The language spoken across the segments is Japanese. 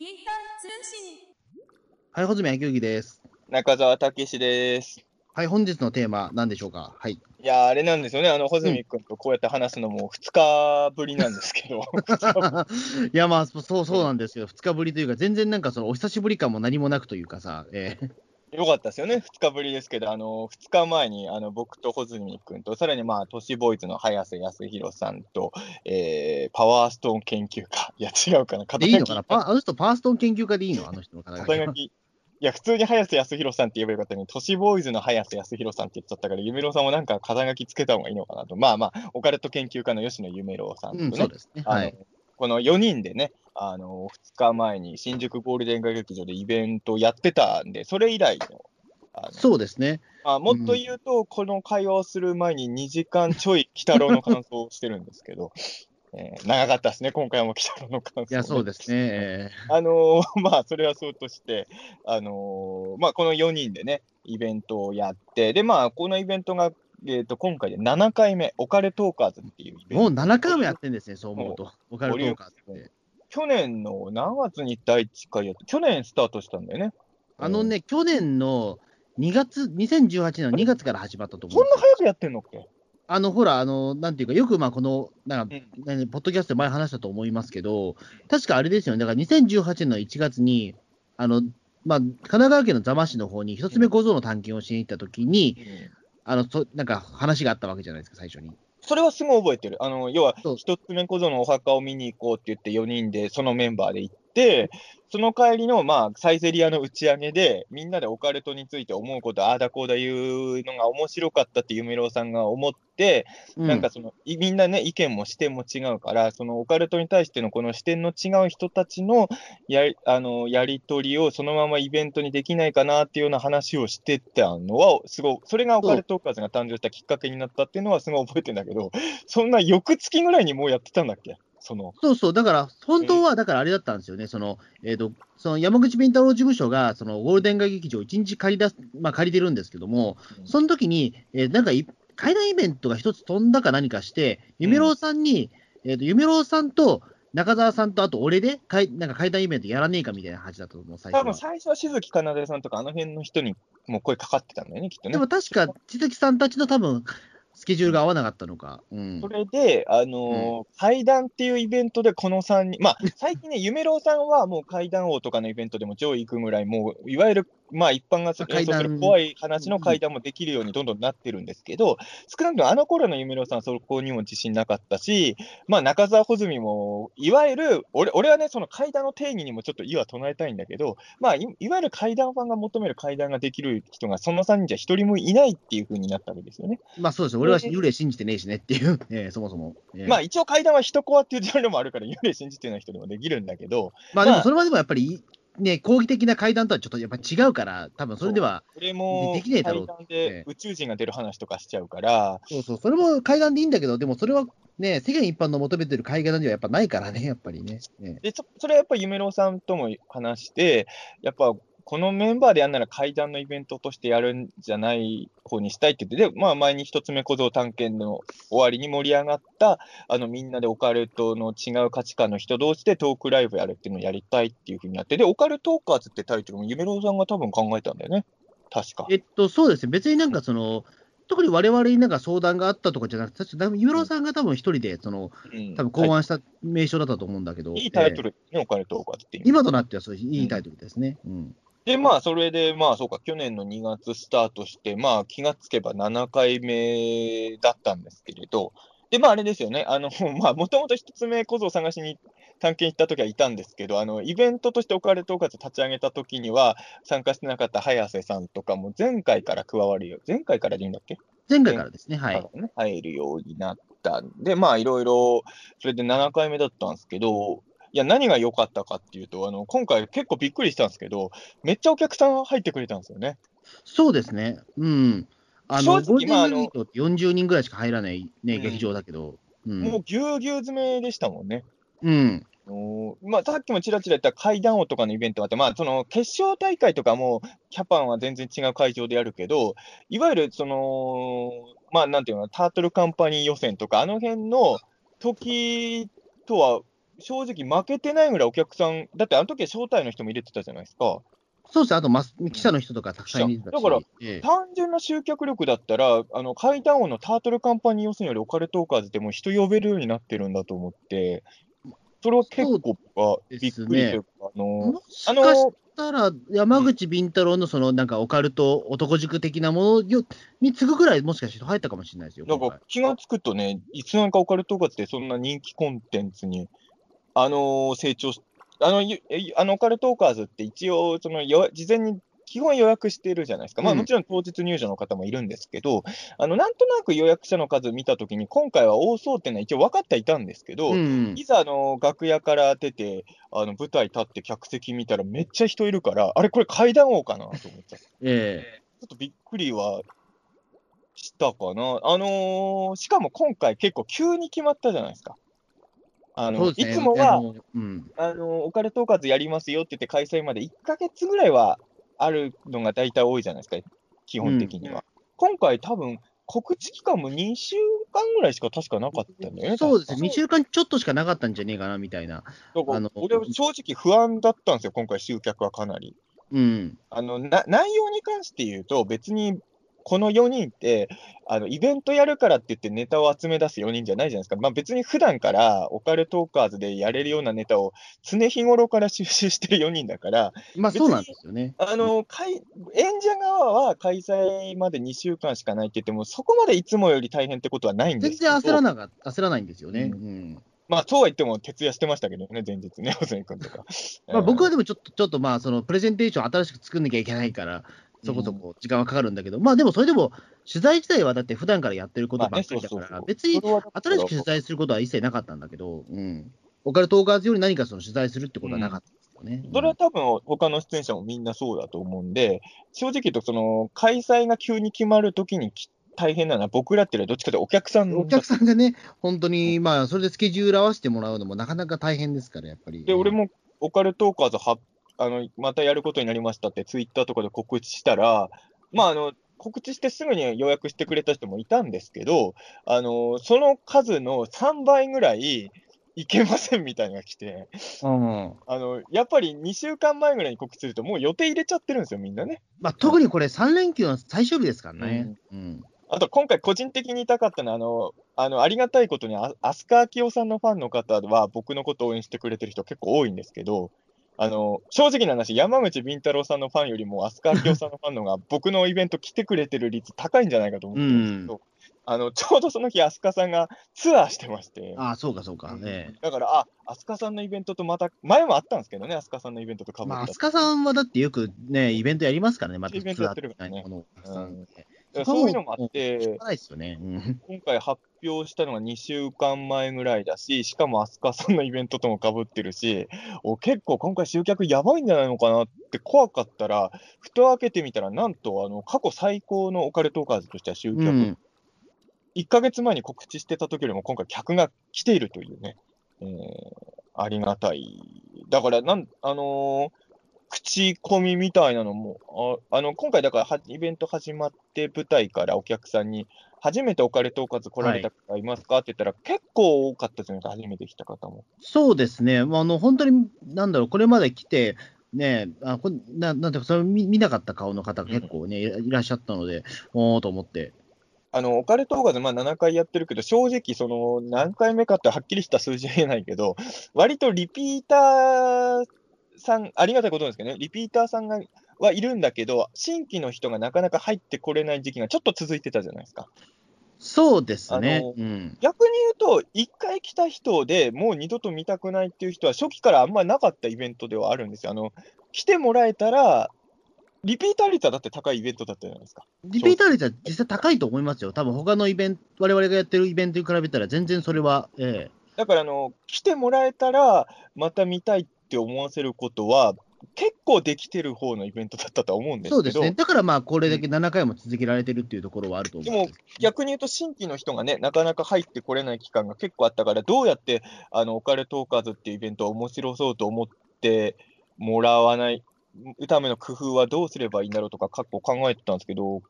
インター通信。はい、穂積明之です。中澤武史です。はい、本日のテーマ、何でしょうか？はい。いやー、あれなんですよね、あの、穂積君とこうやって話すのも2日ぶりなんですけど、いや、まあ、そそう、そうなんですよ。2日ぶりというか、全然なんかその、お久しぶり感も何もなくというかさ、えーよかったですよね、2日ぶりですけど、あの、2日前に、あの、僕と穂積君と、さらにまあ、都市ボーイズの早瀬康弘さんと、えー、パワーストーン研究家、いや、違うかな、でいいのかな？パあの人、パーストン研究家でいいの？あの人の肩書きは肩書き。いや、普通に早瀬康弘さんって言えばよかったのに、都市ボーイズの早瀬康弘さんって言っちゃったから、夢郎さんもなんか肩書きつけた方がいいのかなと。まあまあ、オカルト研究家の吉野夢郎さんとね、うん、そうですね。はい。この4人でね、あの2日前に新宿ゴールデン街劇場でイベントをやってたんで、それ以来の、あのそうですね。まあ、もっと言うと、この会話をする前に2時間ちょい、鬼太郎の感想をしてるんですけど、えー長かったですね、今回も鬼太郎の感想、いや、そうですね。えあのー まあ、それはそうとして、あのーまあ、この4人でね、イベントをやって、で、まあ、このイベントが、えー、と今回で7回目、オカルトーカーズっていうイベント。ーもう7回もやってんですね、そう思うと。オカルトーカーって。去年の何月に第1回やって、去年スタートしたんだよね。あのね、去年の2月、2018年の2月から始まったと思うそんな早くやってんのっけ？あの、ほら、あの、なんていうか、よくまあ、この、なんか、うん。何ポッドキャストで前話したと思いますけど、確かあれですよね、だから2018年の1月に、あの、まあ、神奈川県の座間市の方に一つ目小僧の探検をしに行った時に、あの、そなんか話があったわけじゃないですか、最初に。それはすごい覚えてる。あの、要は一つ目小僧のお墓を見に行こうって言って4人で、そのメンバーで行って、その帰りの、まあ、サイゼリアの打ち上げで、みんなでオカルトについて思うこと、ああだこうだ言うのが面白かったって夢郎さんが思って、うなんかその、いみんなね、意見も視点も違うから、そのオカルトに対してのこの視点の違う人たちのやりあのやり取りをそのままイベントにできないかなっていうような話をしてたのは、すごい、それがオカルトーカーズが誕生したきっかけになったっていうのはすごい覚えてるんだけど、そんな翌月ぐらいにもうやってたんだっけ？その、そうそう、だから、本当は、だからあれだったんですよね、その、えっ、と、その山口敏太郎事務所が、そのゴールデン街劇場を1日借り出す、まあ借りてるんですけども、その時に、えーなんかい、階段イベントが一つ飛んだか何かして、夢郎さんに、えっ、と、夢郎さんと中澤さんと、あと俺で、かいなんか階段イベントやらねえかみたいな話だったと思う、最初は。多分最初は静木かなでさんとか、あの辺の人にもう声かかってたんだよね、きっとね。で。も確か、千崎さんたちの多分、スケジュールが合わなかったのか。うんそ。れで、あのー階談っていうイベントでこの3人、まあ、最近ね、夢郎さんはもう階談王とかのイベントでも上位行くぐらい、もういわゆる、まあ、一般が演奏する怖い話の階談もできるようにどんどんなってるんですけど、少なくともあの頃の夢郎さんはそこにも自信なかったし、まあ、中澤穂積も、いわゆる、俺俺はね、その階談の定義にもちょっと異は唱えたいんだけど、まあ、いいわゆる階談ファンが求める階談ができる人が、その3人じゃ一人もいないっていう風になったわけですよね。まあそうですよ。俺は幽霊信じてねえしねっていう、えーそもそも。えーまあ一応階段は人コアっていうジャンルもあるから、幽霊信じてない人でもできるんだけど、まあでまあもそれまでもやっぱり、ね、攻撃的な階段とはちょっとやっぱ違うから、多分それでは、これもできねえだろう階段ええで宇宙人が出る話とかしちゃうから、そうそう、それも階段でいいんだけど、でもそれはね、世間一般の求めてる階段ではやっぱないからね、やっぱりね。ね。でそそれはやっぱ夢郎さんとも話して、やっぱこのメンバーでやるなら階段のイベントとしてやるんじゃない方にしたいって言って、で、まあ前に一つ目小僧探検の終わりに盛り上がった、あのみんなでオカルトの違う価値観の人同士でトークライブやるっていうのをやりたいっていうふうになって、で、オカルトーカーズってタイトルも夢郎さんが多分考えたんだよね。確か。えっと、そうですね、別になんかその、特に我々になんか相談があったとかじゃなくて、確か、ゆめろさんが多分一人で、その、うん多分考案した名称だったと思うんだけど、いいタイトル。ルね、オカルトーカーズって。今となってはそういういいタイトルですね。うん。で、まあ、それで、まあ、そうか、去年の2月スタートして、まあ、気がつけば7回目だったんですけれど、で、まあ、あれですよね、あの、まあ、もともと一つ目小僧を探しに探検行った時はいたんですけど、あの、イベントとしてオカルトーカ立ち上げた時には、参加してなかった早瀬さんとかも前回から加わるよ。前回からでいいんだっけ？前回からですね、はい。入るようになったんで、まあ、いろいろ、それで7回目だったんですけど、いや、何が良かったかっていうと、あの、今回結構びっくりしたんですけど、めっちゃお客さん入ってくれたんですよね。そうですね。うん。あの、正直まああの劇場って40人ぐらいしか入らないね、うん劇場だけど。うん。もうぎゅうぎゅう詰めでしたもんね。うん。あのーまあ、さっきもちらちら言った階段王とかのイベントがあって、まあ、その決勝大会とかも、キャパンは全然違う会場でやるけど、いわゆるその、まあ、なんていうの、タートルカンパニー予選とか、あの辺の時とは正直負けてないぐらいお客さん、だってあの時は招待の人も入れてたじゃないですか。そうですね、あとマス記者の人とかたくさんいるだから、ええ単純な集客力だったら、あの階段王のタートルカンパニー予選よりオカルトーカーズでも人呼べるようになってるんだと思って、それは結構僕はびっくりというか、あのもしあかしのたら、山口敏太郎のそのなんかオカルト男塾的なものよに次ぐぐらい、もしかして入ったかもしれないですよ。なんか気がつくとね、いつなんかオカルトーカーズってそんな人気コンテンツに、あのー成長し、あの、あのオカルトーカーズって一応、そのよ事前に基本予約してるじゃないですか。まあうんもちろん当日入場の方もいるんですけど、あの、なんとなく予約者の数見たときに、今回は多そうっていうのは一応分かってはいたんですけど、うんいざあの楽屋から出て、あの舞台立って客席見たらめっちゃ人いるから、あれ、これ階段王かなと思っちゃって。えちょっとびっくりはしたかな。あのーしかも今回結構急に決まったじゃないですか。あの、ね。いつもは、あのうん、あのーオカルトーカーズやりますよって言って開催まで1ヶ月ぐらいはあるのが大体多いじゃないですか、基本的には。今回多分、告知期間も2週間ぐらいしか確かなかったね。そうですね、確か2週間ちょっとしかなかったんじゃねえかなみたいな。あの俺は正直不安だったんですよ、今回集客はかなり。うん、あのな内容に関して言うと、別にこの4人ってあの、イベントやるからって言ってネタを集め出す4人じゃないじゃないですか。まあ、別に普段からオカルトーカーズでやれるようなネタを常日頃から収集してる4人だから、まあそうなんですよね。あの演者側は開催まで2週間しかないって言っても、そこまでいつもより大変ってことはないんで全すけど、然焦らなか焦らないんですよね。ううんまあ、そうは言っても徹夜してましたけどね、前日ね、細井君とか。まあ、僕はうんでもちょっと、ちょっとまあ、そのプレゼンテーション新しく作んなきゃいけないから、そこそこ時間はかかるんだけど、まあでもそれでも、取材自体はだって普段からやってることばっかりだから、別に新しく取材することは一切なかったんだけど、うん。オカルトーカーズより何かその取材するってことはなかったんですよね。それは多分、他の出演者もみんなそうだと思うんで、正直言うと、その開催が急に決まるときにき大変なのは、僕らっていうのはどっちかというとお客さんお客さんがね、本当に、まあ、それでスケジュール合わせてもらうのもなかなか大変ですから、やっぱり。で、俺もオカルトーカーズはあの、またやることになりましたって、ツイッターとかで告知したら、まあ、あの告知してすぐに予約してくれた人もいたんですけど、あのその数の3倍ぐらいいけませんみたいなのが来て、うん。あのやっぱり2週間前ぐらいに告知すると、もう予定入れちゃってるんですよ、みんなね。まあ、特にこれ3連休の最終日ですからね。うん。あと今回、個人的に言いたかったのは、あのあのありがたいことに、あ飛鳥明夫さんのファンの方は、僕のことを応援してくれてる人結構多いんですけど、あの正直な話、山口敏太郎さんのファンよりも、飛鳥明夫さんのファンの方が、僕のイベント来てくれてる率高いんじゃないかと思ってるんですけど、あのちょうどその日、飛鳥さんがツアーしてまして。ああ、そうか、そうか。ね。だから、あ、飛鳥さんのイベントとまた、前もあったんですけどね、飛鳥さんのイベントとかぶまあ、飛鳥さんはだってよくね、イベントやりますからね、またイベントやってるからねツアーみたいなものをたくさんねだからそういうのもあってが、ないですよね。うん。今回発表したのが2週間前ぐらいだし、しかも飛鳥さんのイベントともかぶってるし、お結構今回集客やばいんじゃないのかなって怖かったら、蓋を開けてみたら、なんとあの過去最高のオカルトーカーズとしては集客、うん。1ヶ月前に告知してた時よりも今回客が来ているというね、えーありがたい。だからなん、あのー口コミみたいなのも、ああの今回だからはイベント始まって舞台からお客さんに、初めてオカルトーカーズ来られた方いますかって言ったら、結構多かったじゃないですか、初めて来た方も。そうですね。まあ、あの、本当に、なんだろう、これまで来て、ね、あこななんていうか、それを見見なかった顔の方が結構ね、いらいらっしゃったので、おーと思って。あの、オカルトーカーズ、まあ7回やってるけど、正直、その、何回目かってはっきりした数字は言えないけど、割とリピーターさん、ありがたいことなんですけどね、リピーターさんがはいるんだけど、新規の人がなかなか入ってこれない時期がちょっと続いてたじゃないですか。そうですね。うん。逆に言うと、1回来た人でもう二度と見たくないっていう人は、初期からあんまりなかったイベントではあるんですよ。あの来てもらえたら、リピーター率はだって高いイベントだったじゃないですか。リピーター率は実際高いと思いますよ。多分他のイベント、我々がやってるイベントに比べたら、全然それは、えだからあの、来てもらえたら、また見たいって思わせることは、結構できてる方のイベントだったとは思うんえですけど、そうですね。だからまあ、これだけ7回も続けられてるっていうところはあると思うんです。逆に言うと、新規の人がね、なかなか入ってこれない期間が結構あったから、どうやってあのオカルトーカーズっていうイベントを面白そうと思ってもらわないための工夫はどうすればいいんだろうとか、過去考えてたんですけど、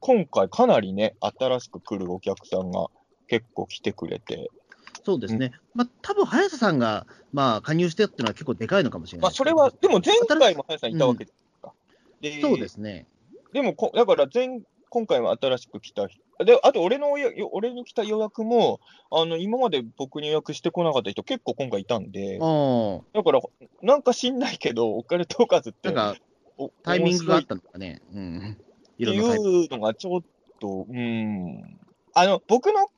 今回、かなりね、新しく来るお客さんが結構来てくれて、そうですね。まあ、多分早瀬さんが、まあ、加入してっていうのは結構でかいのかもしれないまあ、それは、でも前回も早瀬さんいたわけですか。でそうですね。でもこ、だから前、今回は新しく来た人、であと俺のよ俺に来た予約も、あの今まで僕に予約してこなかった人、結構今回いたんで、あだから、なんか知んないけど、オカルトーカーズって、なんかおタイミングがあったのかね。うん。っていうのがちょっと、うん、あの僕の、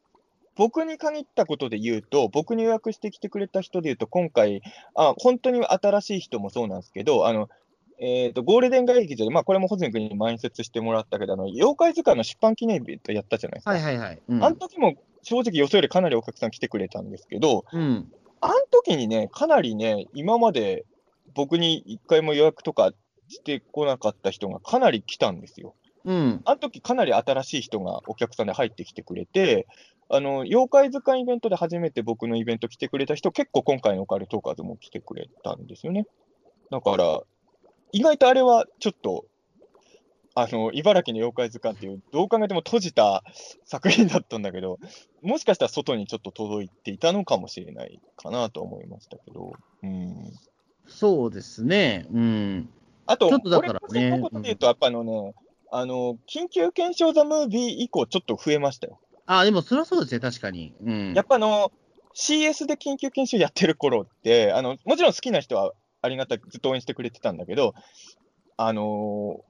僕に限ったことで言うと、僕に予約してきてくれた人で言うと、今回、あ本当に新しい人もそうなんですけど、あのえー、とゴールデン街劇場で、まあ、これも穂積君に前説してもらったけど、あの妖怪図鑑の出版記念イベントやったじゃないですか。はいはいはい。うんあの時も正直予想よりかなりお客さん来てくれたんですけど、うん。あの時にね、かなりね、今まで僕に一回も予約とかしてこなかった人がかなり来たんですよ。うん。あの時かなり新しい人がお客さんで入ってきてくれて、あの妖怪図鑑イベントで初めて僕のイベント来てくれた人、結構今回のオカルトーカーズも来てくれたんですよね。だから、意外とあれはちょっと、あの茨城の妖怪図鑑っていう、どう考えても閉じた作品だったんだけど、もしかしたら外にちょっと届いていたのかもしれないかなと思いましたけど。うんそうですね。うん。あと、ちょっとだからね俺個人のことで言うと、やっぱあのね、あの、緊急検証ザムービー以降、ちょっと増えましたよ。あ、でもそれはそうですね、確かに。うん。やっぱあの、CS で緊急検証やってる頃って、あの、もちろん好きな人はありがたくずっと応援してくれてたんだけど、あの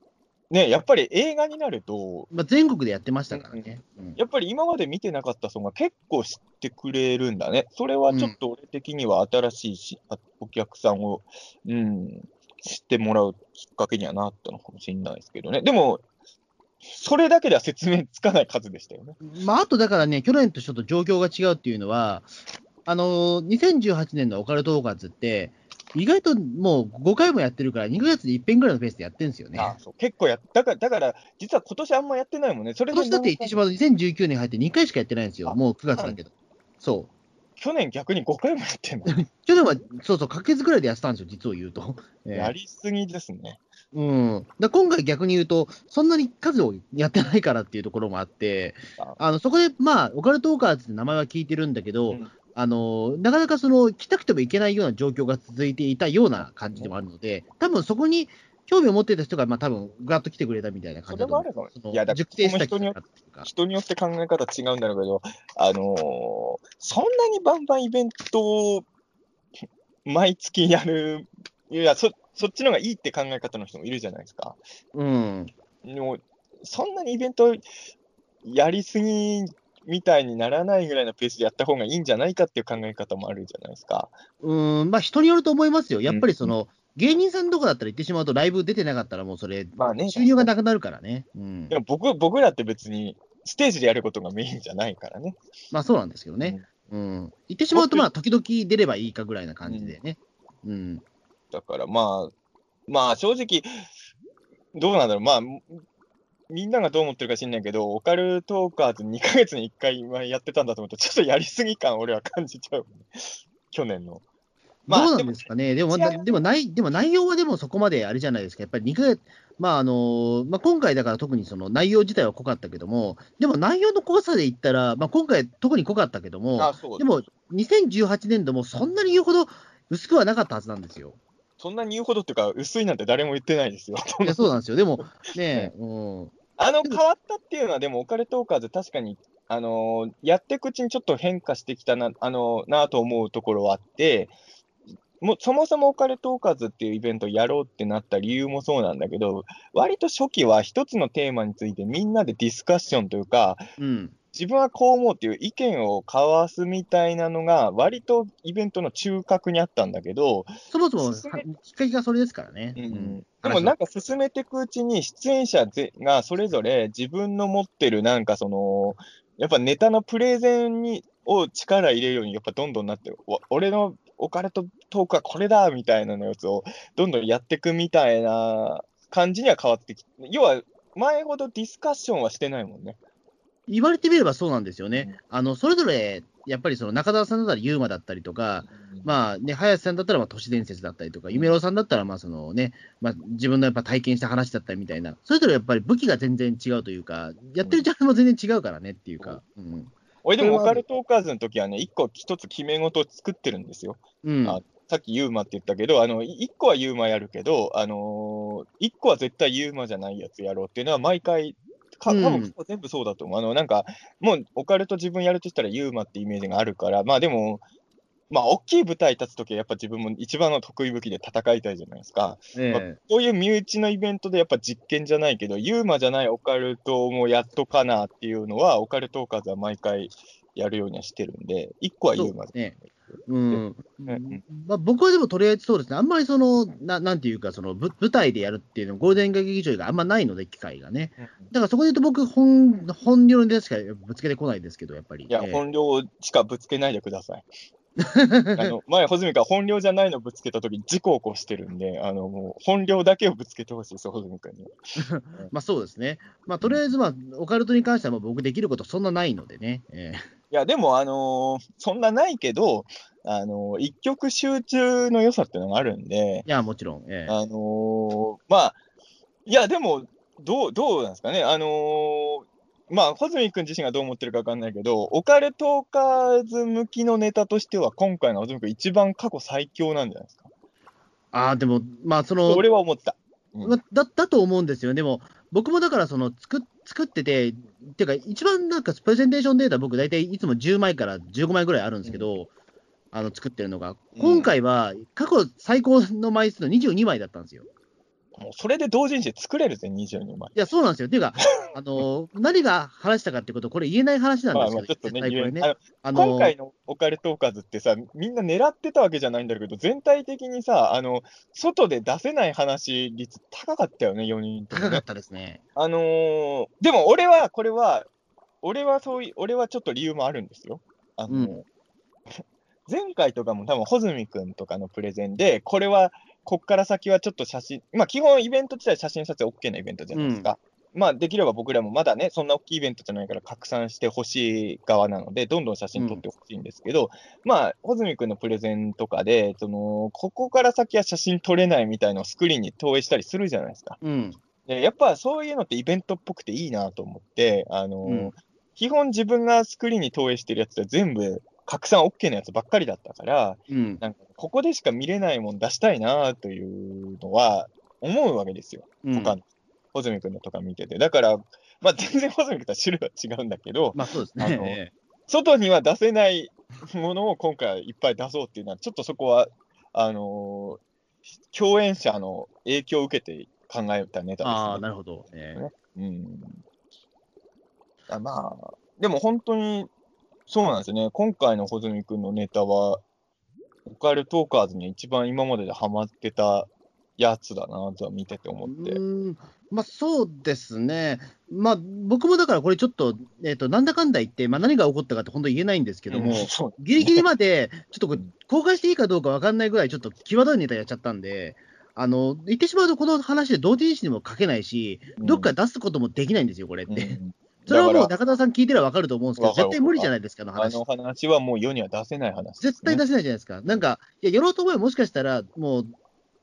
ね、やっぱり映画になると、まあ、全国でやってましたからね。うんやっぱり今まで見てなかった人が結構知ってくれるんだね。それはちょっと俺的には新しいし、あお客さんを、うん、知ってもらうきっかけにはなったのかもしれないですけどね。でも、それだけでは説明つかない数でしたよね。まあ、あとだからね、去年とちょっと状況が違うっていうのは、あのー2018年のオカルトーカーズって、意外ともう5回もやってるから、2ヶ月で1遍ぐらいのペースでやってるんですよね。あそう結構やだから、だから、実は今年あんまやってないもんね。それで今年だって言ってしまうと2019年入って2回しかやってないんですよ。もう9月だけど。そう。去年逆に5回もやってんの？去年は、そうそう、か月ぐらいでやってたんですよ、実を言うと。ええやりすぎですね。うん、だ今回逆に言うと、そんなに数をやってないからっていうところもあって、あ。あのそこで、まあ、オカルトーカーズって名前は聞いてるんだけど、うん。あのなかなかその来たくても行けないような状況が続いていたような感じでもあるので、多分そこに興味を持っていた人が、まあ多分ガーッと来てくれたみたいな感じだと思う。それもあるかもそのいやだから熟成したその人に人によって考え方違うんだろうけど、あのーそんなにバンバンイベントを毎月やる、いやそ、そっちの方がいいって考え方の人もいるじゃないですか。うん、でも、そんなにイベントやりすぎみたいにならないぐらいのペースでやった方がいいんじゃないかっていう考え方もあるじゃないですか。うん、まあ人によると思いますよ。やっぱりその、芸人さんとかだったら行ってしまうと、ライブ出てなかったら、もうそれ、まあね。収入がなくなるからね。うんで、も僕僕らって別にステージでやることがメインじゃないからね。まあそうなんですけどね。うん。言ってしまうと、まあ、時々出ればいいかぐらいな感じでね。うん。だからまあ、まあ正直、どうなんだろう、まあ、みんながどう思ってるか知んないけど、オカルトーカーズ2ヶ月に1回今やってたんだと思うと、ちょっとやりすぎ感、俺は感じちゃう、ね、去年の。まあどうなんですかね。でも、でもない、でも内容はでもそこまであれじゃないですか。やっぱり2ヶ月、まああの、まあ今回だから特にその内容自体は濃かったけども、でも内容の濃さで言ったら、まあ今回特に濃かったけども、あそうでも2018年度もそんなに言うほど薄くはなかったはずなんですよ。そんなに言うほどっていうか、薄いなんて誰も言ってないですよ。いや、そうなんですよ。でも、ね、うん。あの、変わったっていうのは、でも、オカルトーカーズ、確かに、あのーやっていくうちにちょっと変化してきたな、あのーなと思うところはあって、もうそもそもオカルトーカーズっていうイベントをやろうってなった理由もそうなんだけど、割と初期は一つのテーマについてみんなでディスカッションというか、うん。自分はこう思うっていう意見を交わすみたいなのが、割とイベントの中核にあったんだけど、そもそも、きっかけがそれですからね。うんでもなんか進めていくうちに、出演者ぜがそれぞれ自分の持ってるなんかその、やっぱネタのプレゼンにを力入れるように、やっぱどんどんなってる、わ俺のオカルトトークはこれだみたいなのやつをどんどんやっていくみたいな感じには変わってきて、要は前ほどディスカッションはしてないもんね。言われてみればそうなんですよね。あの、それぞれ、やっぱりその中澤さんだったらユーマだったりとか、まあね、林さんだったらまあ都市伝説だったりとか、夢郎さんだったらまあそのね、まあ自分のやっぱ体験した話だったりみたいな、それぞれやっぱり武器が全然違うというか、やってるジャンルも全然違うからねっていうか、うん。俺でも、オカルトーカーズの時はね、一個一つ決め事を作ってるんですよ。うん。あさっきユーマって言ったけど、あの、い一個はユーマやるけど、あのー一個は絶対ユーマじゃないやつやろうっていうのは毎回、かうん多分全部そうだと思う。あの、なんか、もうオカルト自分やるとしたらユーマってイメージがあるから、まあでも、まあ、大きい舞台立つときはやっぱ自分も一番の得意武器で戦いたいじゃないですか。まあえこういう身内のイベントでやっぱ実験じゃないけど、ユーマじゃないオカルトもやっとかなっていうのは、オカルトーカーズは毎回やるようにはしてるんで、一個はえそユーマうですね。うんうんまあ、僕はでもとりあえずそうですね、あんまりその、ななんていうか、そのぶ舞台でやるっていうの、ゴールデン劇場があんまないので、機会がね。だからそこで言うと、僕本、本領の出しかぶつけてこないですけど、やっぱり。いや、ええ本領しかぶつけないでください。あの前、穂積が本領じゃないのぶつけたとき、事故を起こしてるんで、あのもう本領だけをぶつけてほしいですよ、穂積君には。まあそうですね。まあとりあえず、まあ、オカルトに関してはもう僕できることそんなないのでね。ええいや、でも、あのーそんなないけど、あのー一極集中の良さっていうのがあるんで、いや、もちろん。ええあのーまあ、いや、でも、どう、どうなんですかね、あのーまあ、穂積君自身がどう思ってるか分かんないけど、オカルトーカーズ向きのネタとしては、今回の穂積君、一番過去最強なんじゃないですか。ああ、でも、まあその、俺は思ってた。うんまだだと思うんですよ。でも、僕もだからその作っ作ってて、っていうか、一番なんかプレゼンテーションデータ、僕、大体いつも10枚から15枚ぐらいあるんですけど、あの作ってるのが、うん。今回は過去最高の枚数の22枚だったんですよ。もうそれで同人誌作れるぜ、22枚。いや、そうなんですよ。っていうか、あの何が話したかってこと、これ言えない話なんまあですけど、まあちょっとね、あのあの今回のオカルトーカーズってさ、みんな狙ってたわけじゃないんだけど、全体的にさ、あの外で出せない話率高かったよね、4人ともね高かったですね。あのーでも俺は、これは、俺はそういう、俺はちょっと理由もあるんですよ。あのーうん 前回とかも多分、穂積君とかのプレゼンで、これは、こっから先はちょっと写真、まあ基本イベント自体写真撮影 OK なイベントじゃないですか。まあできれば僕らもまだね、そんな大きいイベントじゃないから拡散してほしい側なので、どんどん写真撮ってほしいんですけど、まあ、穂積君のプレゼンとかで、その、ここから先は写真撮れないみたいのをスクリーンに投影したりするじゃないですか。うん。でやっぱそういうのってイベントっぽくていいなと思って、あのーうん基本自分がスクリーンに投影してるやつって全部拡散 OK なやつばっかりだったから、うん。なんかここでしか見れないもん出したいなというのは思うわけですよ。うん他の、穂積君のとか見てて。だから、まあ全然穂積君とは種類は違うんだけど、まあそうですね。外には出せないものを今回いっぱい出そうっていうのは、ちょっとそこは、あのー共演者の影響を受けて考えたネタですね。ああ、なるほど。ええうん。あまあ、でも本当に、そうなんですよね。今回の穂積君のネタは、オカルトーカーズに一番今まででハマってたやつだなとは見てて思って。うーんまあそうですね、まあ僕もだからこれちょっと、えっとなんだかんだ言って、まあ、何が起こったかって本当言えないんですけども、うんそうギリギリまで、ちょっと公開していいかどうか分かんないぐらい、ちょっと際どいネタやっちゃったんで、あの言ってしまうと、この話で同人誌にも書けないし、うんどっか出すこともできないんですよ、これって。うんそれはもう中田さん聞いてれば分かると思うんですけど、絶対無理じゃないですか、あの話。あの話はもう世には出せない話ね。絶対出せないじゃないですか。なんか、いや、やろうと思えばもしかしたら、もう、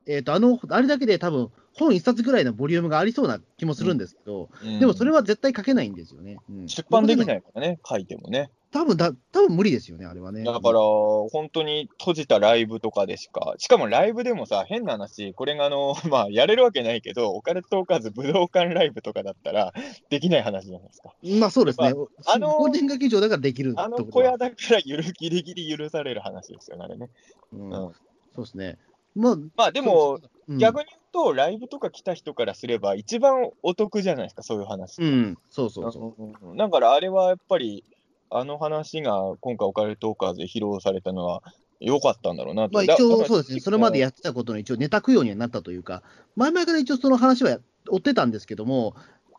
えっ、と、あの、あれだけで多分、本一冊ぐらいのボリュームがありそうな気もするんですけど、うんでもそれは絶対書けないんですよね。うん出版できないからね、書いてもね。多分だ、多分無理ですよね、あれはね。だから、本当に閉じたライブとかでしか、しかもライブでもさ、変な話、これがあの、まあ、やれるわけないけど、オカルトーカーズ武道館ライブとかだったら、できない話じゃないですか。まあそうですね。あのゴールデン劇場だからできるあの小屋だからゆるギリギリ許される話ですよね、あれね。うんうんそうですね。まあ、まあでも、うん逆に言うと、ライブとか来た人からすれば、一番お得じゃないですか、そういう話。うん、そうそうそう。うんだからあれはやっぱり、あの話が今回、オカルトーカーズで披露されたのは、良かったんだろうなと。まあ、だ一応だそうですね、それまでやってたことの一応ネタ供養にはなったというか、前々から一応その話は追ってたんですけども、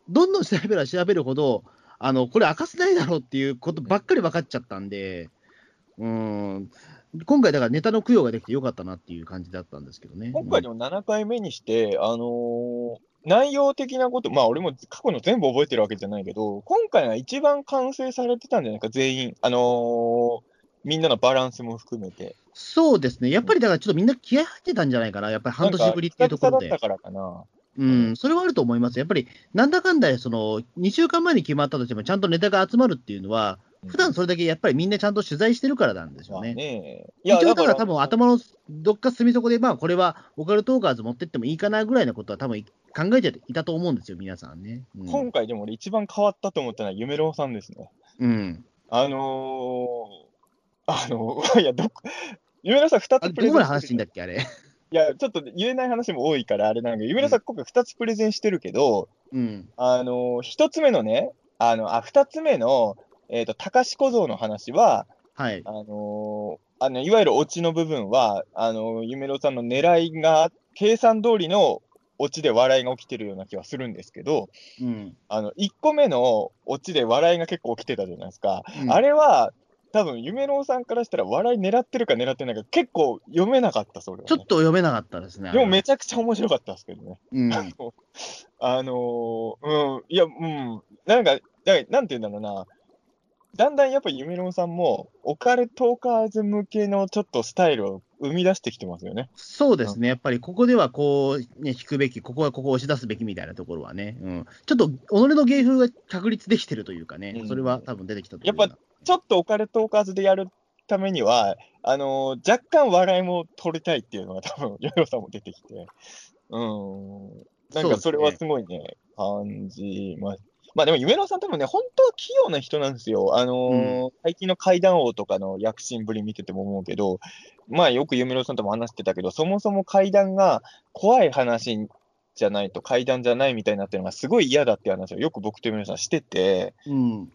どんどん調べれば調べるほど、あのこれ明かせないだろうっていうことばっかり分かっちゃったんで、うん、今回だからネタの供養ができてよかったなっていう感じだったんですけどね。今回でも7回目にして、あのー内容的なこと、まあ俺も過去の全部覚えてるわけじゃないけど、今回が一番完成されてたんじゃないか、全員。あのーみんなのバランスも含めて。そうですね、やっぱりだからちょっとみんな気合入ってたんじゃないかな、やっぱり半年ぶりっていうところでだったからかな。うん、それはあると思います。やっぱり、なんだかんだで、その、2週間前に決まったとしても、ちゃんとネタが集まるっていうのは、普段それだけやっぱりみんなちゃんと取材してるからなんでしょうね。ね一応だから多分頭のどっか隅底で、まあこれはオカルトーカーズ持ってってもいいかなぐらいのことは多分考えていたと思うんですよ、皆さんね。うん、今回でも俺一番変わったと思ったのは夢郎さんですね。うん。あのー、あのー、いや、どこ、夢郎さん2つプレゼンしてる。どこまで話んだっけ、あれ。いや、ちょっと言えない話も多いからあれなんだけど、夢郎さん今回2つプレゼンしてるけど、うん。あのー、1つ目のね、あの、あ、2つ目の、えっ、ー、と、高志小僧の話は、はい。あのー、あの、いわゆるオチの部分は、あのー、夢郎さんの狙いが、計算通りのオチで笑いが起きてるような気はするんですけど、うん、あの、1個目のオチで笑いが結構起きてたじゃないですか。うん、あれは、多分夢郎さんからしたら笑い狙ってるか狙ってないか結構読めなかった、それは、ね、ちょっと読めなかったですね。でもめちゃくちゃ面白かったですけどね。うん、あのー、うん、いや、うん、なんか、なんて言うんだろうな、だんだんやっぱ夢郎さんも、オカルトーカーズ向けのちょっとスタイルを生み出してきてますよね。そうですね、やっぱりここではこう、ね、引くべき、ここはここを押し出すべきみたいなところはね、うん、ちょっと己の芸風が確立できてるというかね、うん、それは多分出てきたとやっぱちょっとオカルトーカーズでやるためには、あのー、若干笑いも取りたいっていうのが多分、夢郎さんも出てきて、うん、なんかそれはすごいね、ね感じままあでも、夢野さん多分ね、本当は器用な人なんですよ。あのーうん、最近の怪談王とかの躍進ぶり見てても思うけど、まあよく夢野さんとも話してたけど、そもそも怪談が怖い話じゃないと怪談じゃないみたいになってるのがすごい嫌だって話をよく僕と夢野さんしてて、うん、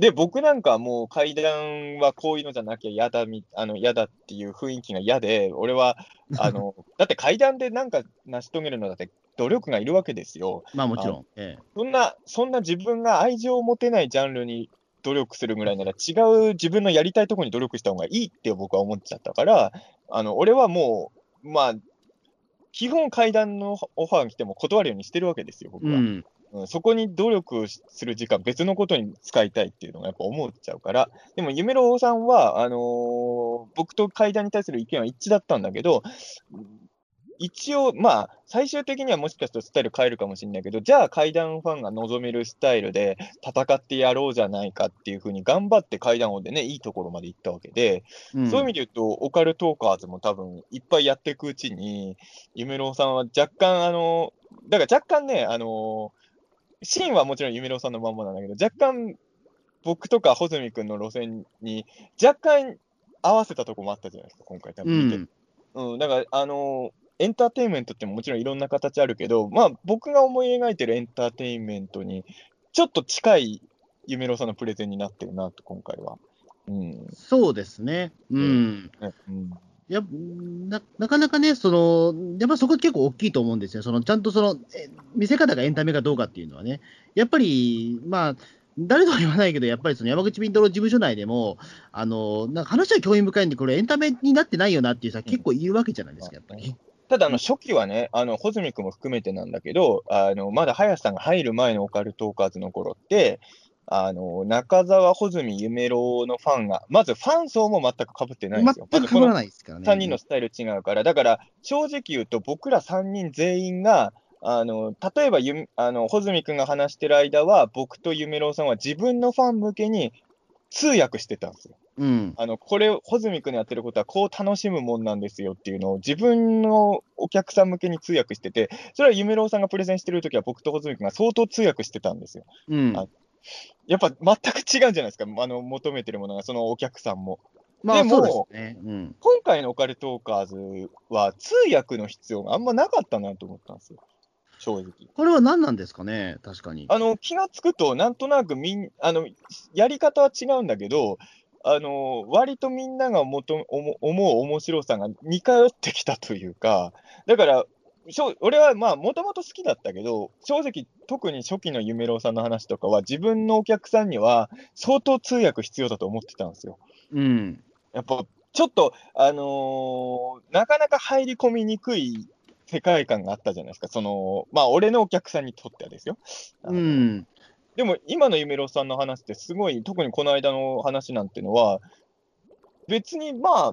で、僕なんかもう階段はこういうのじゃなきゃ嫌だみ、あの、嫌だっていう雰囲気が嫌で、俺は、あの、だって階段でなんか成し遂げるのだって努力がいるわけですよ。まあもちろん。ええ、そんな、そんな自分が愛情を持てないジャンルに努力するぐらいなら違う自分のやりたいところに努力した方がいいって僕は思っちゃったから、あの、俺はもう、まあ、基本階段のオファーが来ても断るようにしてるわけですよ、僕は。うんうん、そこに努力する時間、別のことに使いたいっていうのがやっぱ思っちゃうから、でも、夢郎さんは、あのー、僕と階段に対する意見は一致だったんだけど、一応、まあ、最終的にはもしかしたらスタイル変えるかもしれないけど、じゃあ階段ファンが望めるスタイルで戦ってやろうじゃないかっていうふうに頑張って階段王でね、いいところまで行ったわけで、うん、そういう意味で言うと、オカルトーカーズも多分いっぱいやっていくうちに、夢郎さんは若干、あの、だから若干ね、あの、シーンはもちろん夢郎さんのまんまなんだけど、若干僕とか穂積君の路線に若干合わせたとこもあったじゃないですか、今回多分見て。うん、うん、だから、あのエンターテインメントってもちろんいろんな形あるけど、まあ、僕が思い描いてるエンターテインメントに、ちょっと近い夢郎さんのプレゼンになってるなと、今回は。うん、そうですね。うん。うん、やななかなかね、その、やっぱそこ結構大きいと思うんですよ。そのちゃんとその、見せ方がエンタメかどうかっていうのはね。やっぱり、まあ、誰とは言わないけど、やっぱりその山口敏太郎事務所内でも、あのなんか話は興味深いんで、これエンタメになってないよなっていうさ、結構言うわけじゃないですか、やっぱり。ただ、あの、初期はね、あの、穂積君も含めてなんだけど、あの、まだ林さんが入る前のオカルトーカーズの頃って、あの、中澤穂積夢郎のファンが、まずファン層も全く被ってないんですよ。全く被らないですからね。3人のスタイル違うから、だから、正直言うと、僕ら3人全員が、あの、例えばゆ、あの、穂積君が話してる間は、僕と夢郎さんは自分のファン向けに通訳してたんですよ。うん、あのこれ、穂積君のやってることはこう楽しむもんなんですよっていうのを自分のお客さん向けに通訳してて、それは夢郎さんがプレゼンしてるときは僕と穂積君が相当通訳してたんですよ。うん、やっぱ全く違うんじゃないですか、あの求めてるものが、そのお客さんも。まあ、でも、ねうん、今回のオカルトーカーズは通訳の必要があんまなかったなと思ったんですよ。正直。これは何なんですかね、確かに。あの、気がつくと、なんとなくみん、あの、やり方は違うんだけど、あの、割とみんながもと思う面白さが似通ってきたというか、だから、俺はまあ、もともと好きだったけど、正直、特に初期の夢郎さんの話とかは、自分のお客さんには相当通訳必要だと思ってたんですよ。うん。やっぱ、ちょっと、あのー、なかなか入り込みにくい世界観があったじゃないですか。その、まあ、俺のお客さんにとってはですよ。うん。でも、今の夢郎さんの話ってすごい、特にこの間の話なんてのは、別にまあ、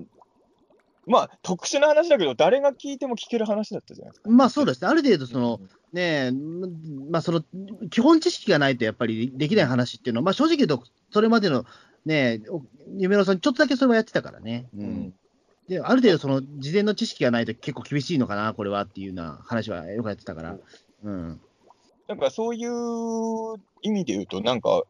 まあ、特殊な話だけど、誰が聞いても聞ける話だったじゃないですか。まあそうですね、ある程度その、ねえ、まあその、基本知識がないとやっぱりできない話っていうのは、まあ正直言うと、それまでのねえ、夢野さん、ちょっとだけそれはやってたからね。うん。で、ある程度その、事前の知識がないと結構厳しいのかな、これはっていうような話はよくやってたから。うん。なんかそういう意味で言うと、なんか、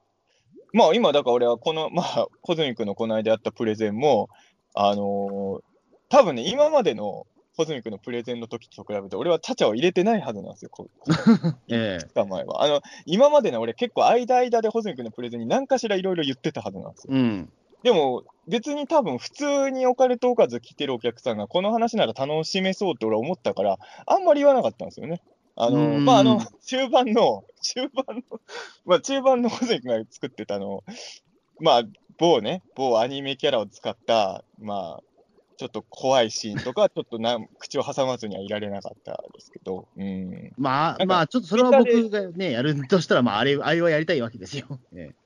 まあ今、だから俺はこの、まあ、コズミックのこの間やったプレゼンも、あのー、多分ね、今までのコズミックのプレゼンの時と比べて、俺はチャチャを入れてないはずなんですよ、こ ええ、前は。あの、今までね、俺結構間間でコズミックのプレゼンに何かしらいろいろ言ってたはずなんですよ。うん、でも、別に多分普通にオカルトおかず来てるお客さんがこの話なら楽しめそうって俺は思ったから、あんまり言わなかったんですよね。あの、まあ、あの、中盤の、中盤の、まあ、中盤の小関が作ってたの、まあ、某ね、某アニメキャラを使った、まあ、ちょっと怖いシーンとか、ちょっとな 口を挟まずにはいられなかったですけど、うん、まあ、まあ、ちょっとそれは僕がね、やるとしたら、まあ、あれ、あれはやりたいわけですよ。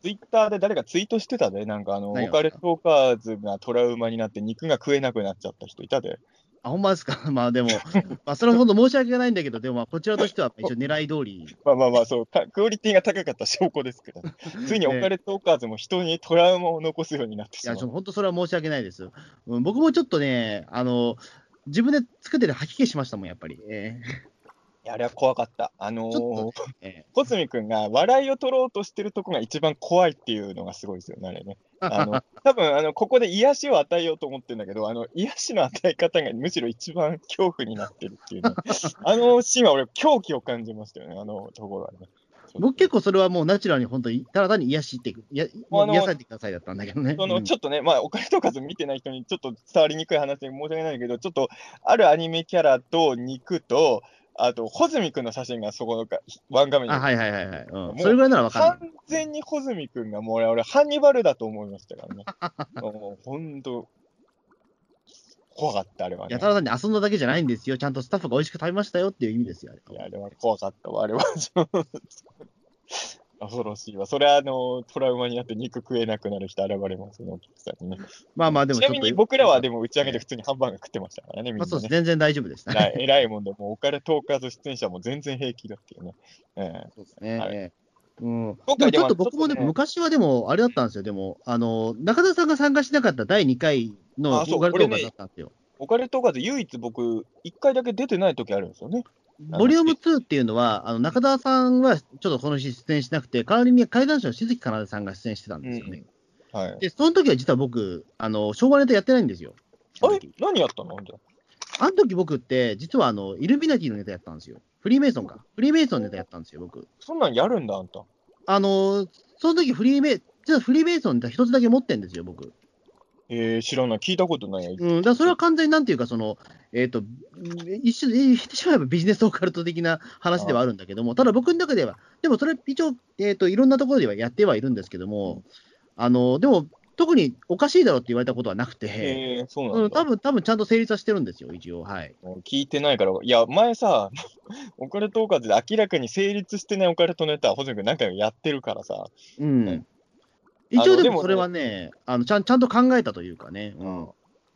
ツイッターで誰かツイートしてたで、なんかあの、オカルトーカーズがトラウマになって肉が食えなくなっちゃった人いたで。あ、ほんまですか？まあでも、まあそれは本当申し訳ないんだけど、でもまあこちらとしては一応狙い通り。まあまあまあ、そう、クオリティが高かった証拠ですけど、ついにオカレトーカーズも人にトラウマを残すようになってしまう。いや、本当それは申し訳ないです。うん、僕もちょっとね、あの、自分で作ってて吐き気しましたもん、やっぱり。えーあれは怖かった。あのー、え小澄君が笑いを取ろうとしてるとこが一番怖いっていうのがすごいですよね、あれね。あの、多分あの、ここで癒しを与えようと思ってるんだけど、あの、癒しの与え方がむしろ一番恐怖になってるっていうね。あのシーンは俺、狂気を感じましたよね、あのところはね。僕結構それはもうナチュラルに本当に、ただ単に癒しって、や癒されてくださいだったんだけどね。その、ちょっとね、まあ、お金とか見てない人にちょっと伝わりにくい話で申し訳ないけど、ちょっと、あるアニメキャラと肉と、あと、穂積君の写真がそこのかワン画面に。はいはいはいはい。うん、それぐらいなら分かる。完全に穂積君がもう俺、俺ハンニバルだと思いましたからね。もう本当、怖かった、あれは、ね。いや、ただ単に遊んだだけじゃないんですよ。ちゃんとスタッフが美味しく食べましたよっていう意味ですよ。いや、あれは怖かったわ、あれは。恐ろしいわ。それはあのトラウマになって肉食えなくなる人現れますね、お客さんにね。まあまあ、でもちなみに僕らはでも打ち上げで普通にハンバーガー食ってましたからね、みんな、ね。まあ、そうです、全然大丈夫です、ね。えらいもんで、もうお金トーカーズ出演者も全然平気だっていうね。えー、そうですね。はいうん、でもちょっと僕もでも、昔はでも、あれだったんですよ、でも、あの中田さんが参加しなかった第2回のオカルトーカーだったんですよ。オカルトーカーズ、唯一僕、1回だけ出てない時あるんですよね。ボリューム2っていうのは、あの中田さんはちょっとこの日出演しなくて、代わりに怪談師の静木かなでさんが出演してたんですよね。うん、はい、で、その時は実は僕、あの昭和ネタやってないんですよ。あれ？何やったの？じゃあの時僕って、実はあのイルミナティのネタやったんですよ。フリーメイソンか。フリーメイソンのネタやったんですよ、僕。そんなんやるんだ、あんた。あの、その時フリーメイ、実はフリーメイソンネタ一つだけ持ってんですよ、僕。えー、知らな。い、聞いたことない。うん、だそれは完全になんていうか、その、えっ、ー、と、一瞬、言ってしまえばビジネスオカルト的な話ではあるんだけども、ただ僕の中では、でもそれ一応、えっ、ー、と、いろんなところではやってはいるんですけども、あの、でも、特におかしいだろうって言われたことはなくて、えー、そうなんだ、うん、多分多分ちゃんと成立はしてるんですよ、一応、はい。聞いてないから、いや、前さ、オカルトオカルトで明らかに成立してないオカルトネタ、ホゼ君何回もやってるからさ、うん、ね、一応でもそれはね、あのちゃんちゃんと考えたというかね、うん、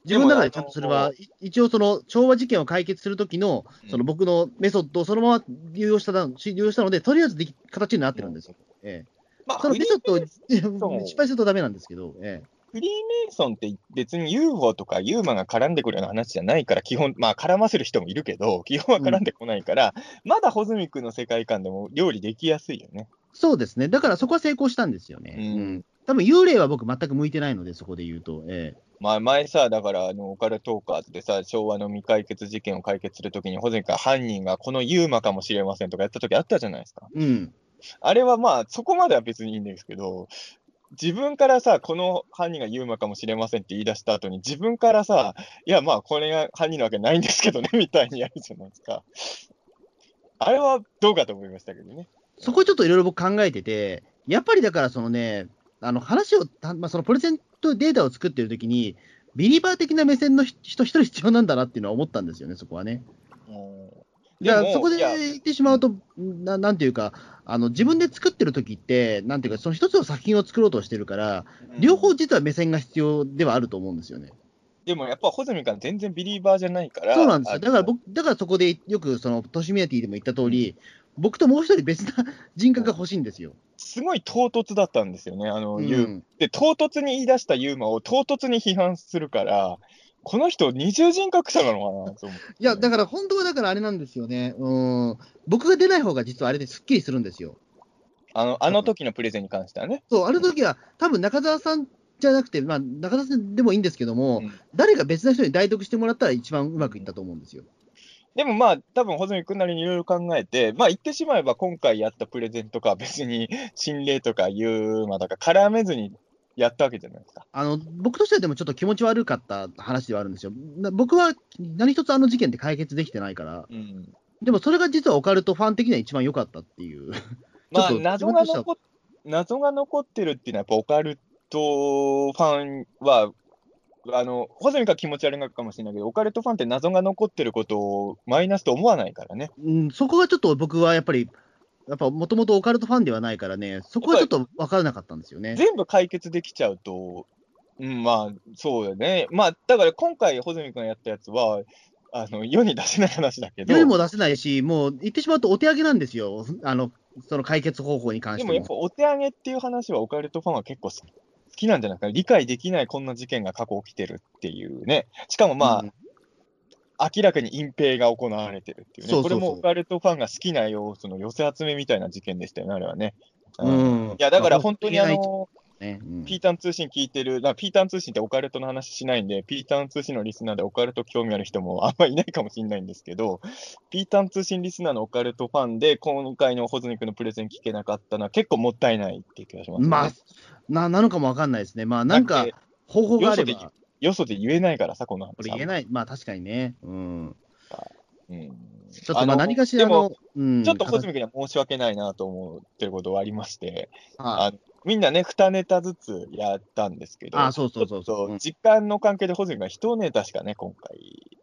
自分の中でちゃんとそれは、一応その昭和事件を解決するときの、その僕のメソッドをそのまま利用した利用したので、とりあえずでき形になってるんですよ。ええ。まあ、そのメソッドを 失敗するとダメなんですけど、ええ、フリーメイソンって別に UFO とか UMA が絡んでくるような話じゃないから、基本、まあ絡ませる人もいるけど、基本は絡んでこないから、うん、まだホズミ君の世界観でも料理できやすいよね。そうですね。だからそこは成功したんですよね。うん、うん多分幽霊は僕、全く向いてないので、そこで言うと。ええ、まあ、前さ、だから、あの、オカルトーカーズでさ、昭和の未解決事件を解決するときに、保全か犯人がこのユーマかもしれませんとかやったときあったじゃないですか。うん。あれはまあ、そこまでは別にいいんですけど、自分からさ、この犯人がユーマかもしれませんって言い出した後に、自分からさ、いや、まあ、これが犯人なわけないんですけどね、みたいにやるじゃないですか。あれはどうかと思いましたけどね。そこちょっといろいろ僕考えてて、やっぱりだからそのね、あの話を、まあ、そのプレゼントデータを作ってるときに、ビリバー的な目線の人一人必要なんだなっていうのは思ったんですよね、そこはね。だからそこで言ってしまうと、ななんていうか、あの自分で作ってる時って、なんていうか、その一つの作品を作ろうとしてるから、両方実は目線が必要ではあると思うんですよね。でもやっぱ穂積君全然ビリーバーじゃないから。そうなんですよ。あだから僕、だからそこでよく、その、トシミヤティでも言った通り、僕ともう一人別な人格が欲しいんですよ。すごい唐突だったんですよね、あの、うんで、唐突に言い出したユーマを唐突に批判するから、この人、二重人格者なのかなと思って。いや、だから本当はだからあれなんですよね。うん。僕が出ない方が実はあれですっきりするんですよ。あの、あの時のプレゼンに関してはね。そう、あの時は多分中澤さんじゃなくて、まあ、中澤さんでもいいんですけども、うん誰か別な人に代読してもらったら一番うまくいったと思うんですよ。でもまあ、多分穂積君なりにいろいろ考えて、まあ言ってしまえば今回やったプレゼンとかは別に 心霊とかユーマとか絡めずにやったわけじゃないですか。あの僕としてはでもちょっと気持ち悪かった話ではあるんですよ。な僕は何一つあの事件って解決できてないから、うん。でもそれが実はオカルトファン的には一番良かったっていう。まあ謎が残っ謎が残ってるっていうのはやっぱオカルトファンは、あの、穂積君は気持ち悪いのかもしれないけど、オカルトファンって謎が残ってることをマイナスと思わないからね。うん、そこがちょっと僕はやっぱり、やっぱもともとオカルトファンではないからね、そこはちょっと分からなかったんですよね。全部解決できちゃうと、うん、まあ、そうよね。まあ、だから今回、穂積君がやったやつは、あの世に出せない話だけど、世にも出せないし、もう言ってしまうとお手上げなんですよ、あのその解決方法に関しても。でもやっぱお手上げっていう話はオカルトファンは結構好き好きなんじゃないかな。理解できないこんな事件が過去起きてるっていうね。しかもまあ、うん明らかに隠蔽が行われてるっていうね。そうそうそうこれもオカルトファンが好きな要素の寄せ集めみたいな事件でしたよね、あれはね。ううんんいや、だから本当にあの、ねうんピータン通信聞いてる、なピータン通信ってオカルトの話しないんで、ピータン通信のリスナーでオカルト興味ある人もあんまりいないかもしれないんですけど、ピータン通信リスナーのオカルトファンで、今回のホズニクのプレゼン聞けなかったのは結構もったいないっていう気がします、ね。まあな、なのかもわかんないですね。まあ、なんか方法があれば、よそで言えないからさ、この話。これ言えない、まあ確かにね。うん、うんちょっとまあ何かしらでもの、うん、ちょっとホズミクには申し訳ないなと思ってることはありまして、ああみんなね、2ネタずつやったんですけど、あそうそうそうそううん時間の関係でホズミクが1ネタしかね、今回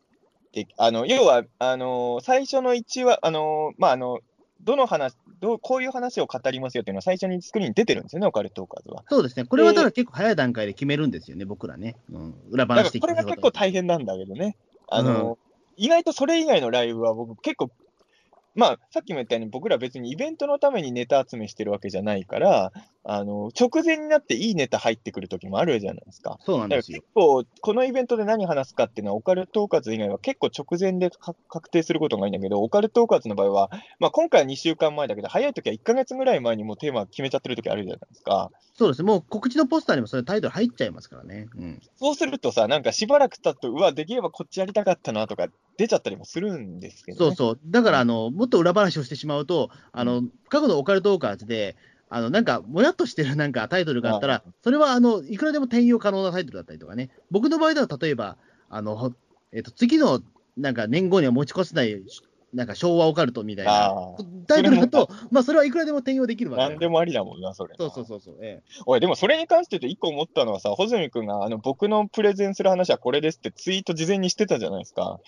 で、あの要はあの最初の1話、あのまあ、あのどの話どう、こういう話を語りますよっていうのは最初にスクリーンに出てるんですよね、オカルトーカーズは。そうですね、これはただ結構早い段階で決めるんですよね、僕らね。うん、裏話的これが結構大変なんだけどね。あの、意外とそれ以外のライブは僕結構、まあ、さっきも言ったように僕ら別にイベントのためにネタ集めしてるわけじゃないから、あの、直前になっていいネタ入ってくる時もあるじゃないですか。そうなんですよ結。構、このイベントで何話すかっていうのは、オカルトーカーズ以外は結構直前でか確定することが多いんだけど、オカルトーカーズの場合は、まあ、今回は2週間前だけど、早い時は1ヶ月ぐらい前にもうテーマ決めちゃってる時あるじゃないですか。そうですね、もう告知のポスターにもそれタイトル入っちゃいますからね。うん、そうするとさ、なんかしばらく経つと、うわ、できればこっちやりたかったなとか出ちゃったりもするんですけど、ね。そうそう、だからあの、もっと裏話をしてしまうと、あの過去のオカルトーカーズで、あのなんか、もやっとしてる なんかタイトルがあったら、それはあのいくらでも転用可能なタイトルだったりとかね、僕の場合では例えば、あのほえっと次のなんか年号には持ち越せない、なんか昭和オカルトみたいなタイトルだと、まあ、それはいくらでも転用できるわけなんでもありだもんな、それ。そうそうそうそう、えおい、でもそれに関して言うと、一個思ったのはさ、穂積君があの僕のプレゼンする話はこれですってツイート事前にしてたじゃないですか。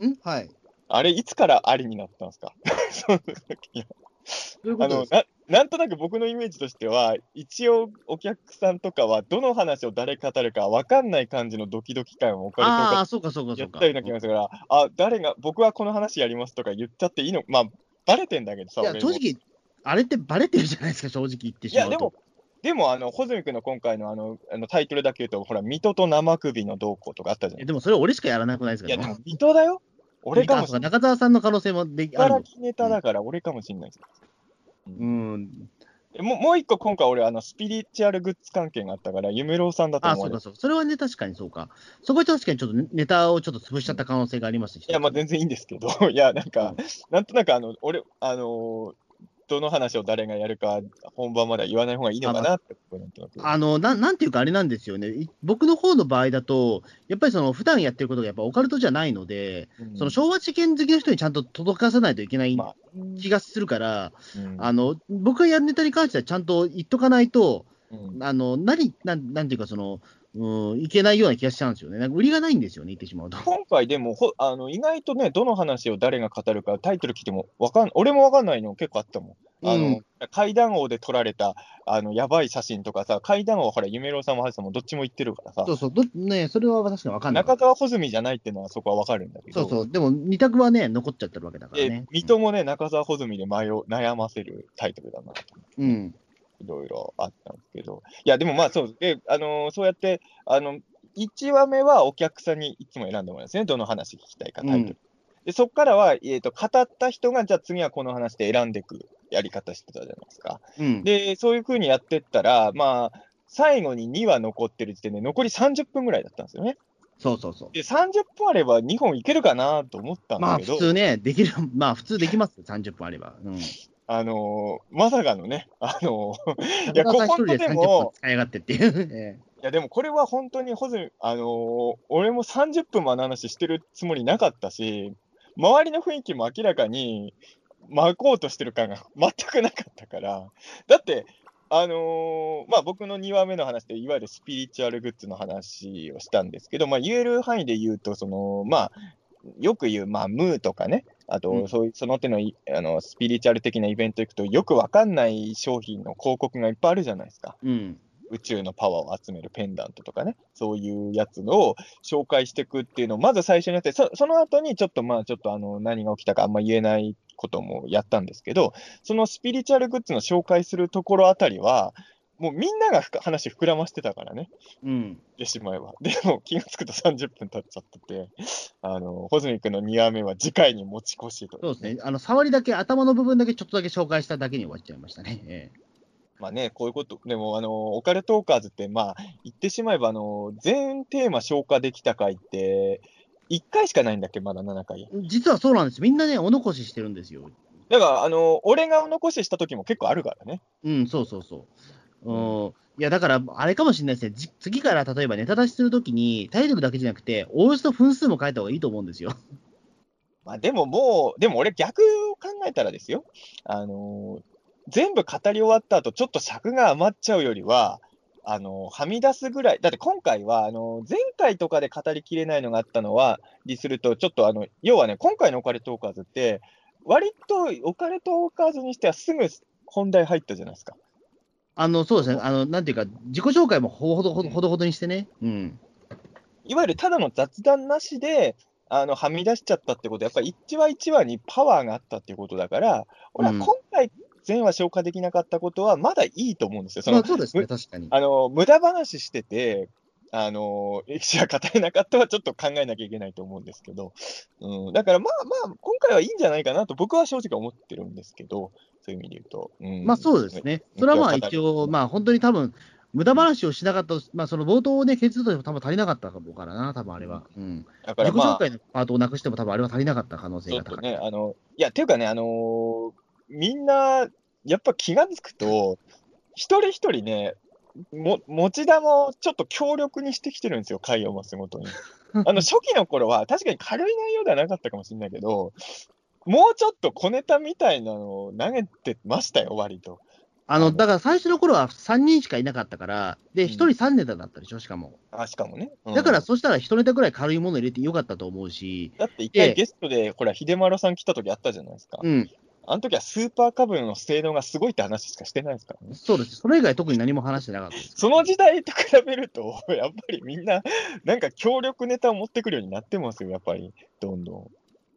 え。ん？はい。あれ、いつからありになったんですか？その時はどういうことですか？ななんとなく僕のイメージとしては、一応お客さんとかは、どの話を誰語るか分かんない感じのドキドキ感をオカルトあがあ、そうかそうかそうか。やったような気がするから、あ、誰が、僕はこの話やりますとか言っちゃっていいの？まあ、バレてんだけどさ、いや、正直、あれってバレてるじゃないですか、正直言ってしまうと。いや、でも、でも、あの、穂積君の今回のあのあのタイトルだけ言うと、ほら、水戸と生首の動向とかあったじゃないいやでもそれ俺しかやらなくないですいや、かでも、水戸だよ。俺かもしれない。中澤さんの可能性もできある茨城ネタだから、俺かもしれないです。うん。もうもう一個、今回、俺、あの、スピリチュアルグッズ関係があったから、夢郎さんだとあ、思われる。そうかそうか。それはね、確かにそうか。そこは確かにちょっとネタをちょっと潰しちゃった可能性がありますし。いや、まあ、全然いいんですけど、いや、なんか、なんとなく、あの、俺、あのーどの話を誰がやるか、本番までは言わない方がいいのかなって、あのななんていうか、あれなんですよね、い僕の方の場合だと、やっぱりその普段やってることがやっぱオカルトじゃないので、うん。その昭和事件好きの人にちゃんと届かさないといけないまあ。気がするから、うん。あの僕がやるネタに関してはちゃんと言っとかないと、うん。あの何なんなんていうかその、うん、いけないような気がしちゃうんですよね。なんか売りがないんですよね、言ってしまうと。今回でもほあの、意外とね、どの話を誰が語るか、タイトル聞いてもわかん、俺もわかんないの結構あったもん。あの、うん階段王で撮られた、あの、やばい写真とかさ、階段王、ほら、夢郎さんもハルさんもどっちも言ってるからさそ、うそう、どね、それは確かに分かんない。中澤穂積じゃないっていうのはそこはわかるんだけど、そうそう、でも二択はね、残っちゃってるわけだからでね。、水戸もね、中澤穂積で迷う悩ませるタイトルだなと。うん。いろいろあったんですけど、いや、でもまあそう、で、あのーそうやって、あの、1話目はお客さんにいつも選んでもらうんですね、どの話聞きたいか、タイトル。で、そこからは、えーと、語った人が、じゃあ次はこの話で選んでいくやり方してたじゃないですか。うん。で、そういうふうにやってったら、まあ、最後に2話残ってる時点で残り30分ぐらいだったんですよね。そうそうそう。で、30分あれば2本いけるかなと思ったんまあだけど、普通ね、できる、まあ普通できますよ、30分あれば。うん。あのーまさかのね、あのーいや、ここで30でも分、使いやがってっていう。えいや、でもこれは本当にホズ、あのー俺も30分もあの話してるつもりなかったし、周りの雰囲気も明らかに巻こうとしてる感が 全くなかったから、だって、あのーまあ、僕の2話目の話で、いわゆるスピリチュアルグッズの話をしたんですけど、まあ、言える範囲で言うと、その、まあ、よく言う、まあ、ムーとかね、あと、うんそういう、その手のいあのスピリチュアル的なイベント行くと、よくわかんない商品の広告がいっぱいあるじゃないですか。えうん。宇宙のパワーを集めるペンダントとかね、そういうやつを紹介していくっていうのを、まず最初にやって、そその後にちょっとまあ、ちょっとあの、何が起きたかあんま言えないこともやったんですけど、そのスピリチュアルグッズの紹介するところあたりは、もうみんながふか話膨らましてたからね、うん。言ってしまえば。でも気がつくと30分経っちゃってて、あの、ホズミ君の2話目は次回に持ち越しと。そうですね。あの、触りだけ、頭の部分だけちょっとだけ紹介しただけに終わっちゃいましたね。ええまあね、こういうこと、でも、あの、オカルトーカーズって、まあ、言ってしまえば、あの、全テーマ消化できた回って、1回しかないんだっけ、まだ7回。実はそうなんです。みんなね、お残ししてるんですよ。だから、あの、俺がお残しした時も結構あるからね。うん、そうそうそう。うん、いや、だから、あれかもしれないですね。じ次から例えばネタ出しするときに、体力だけじゃなくて、おおよそ分数も書いた方がいいと思うんですよ。まあ、でももう、でも俺逆を考えたらですよ。あの、全部語り終わった後、ちょっと尺が余っちゃうよりは、あの、はみ出すぐらい。だって今回は、あの、前回とかで語りきれないのがあったのは、にすると、ちょっとあの、要はね、今回のオカルトーカーズって、割とオカルトーカーズにしてはすぐ本題入ったじゃないですか。あの、そうですね。あの、なんていうか、自己紹介もほどほどほどほどにしてね。うん。いわゆるただの雑談なしで、あの、はみ出しちゃったってことは、やっぱり一話一話にパワーがあったっていうことだから、俺はうん今回、全話消化できなかったことは、まだいいと思うんですよ。そのまあ、そうですね、む確かに。あの、無駄話してて、あの、歴史が語れなかったはちょっと考えなきゃいけないと思うんですけど、うん、だからまあまあ、今回はいいんじゃないかなと僕は正直思ってるんですけど、そういう意味で言うと。うんまあそうですね。それはまあ一応、まあ本当に多分、無駄話をしなかったと、まあその冒頭をね、削ると多分足りなかったからな、多分あれは。うん。だからまあ、自己紹介のパートをなくしても多分あれは足りなかった可能性が高い。ね、あの、いや、ていうかね、あのーみんな、やっぱ気がつくと、一人一人ね、も持ち玉をちょっと強力にしてきてるんですよ、回を増すごとに。あの、初期の頃は確かに軽い内容ではなかったかもしれないけど、もうちょっと小ネタみたいなのを投げてましたよ、割と。あの、だから最初の頃は3人しかいなかったから、で、うん1人3ネタだったでしょ、しかも。あ、しかもね。うんだから、そしたら1ネタぐらい軽いもの入れてよかったと思うし、だって一回でゲストで、ほら、秀丸さん来た時あったじゃないですか。うん、あの時はスーパーカブの性能がすごいって話しかしてないですからね。そうです。それ以外特に何も話してなかったです。その時代と比べると、やっぱりみんな、なんか強力ネタを持ってくるようになってますよ、やっぱり、どんどん。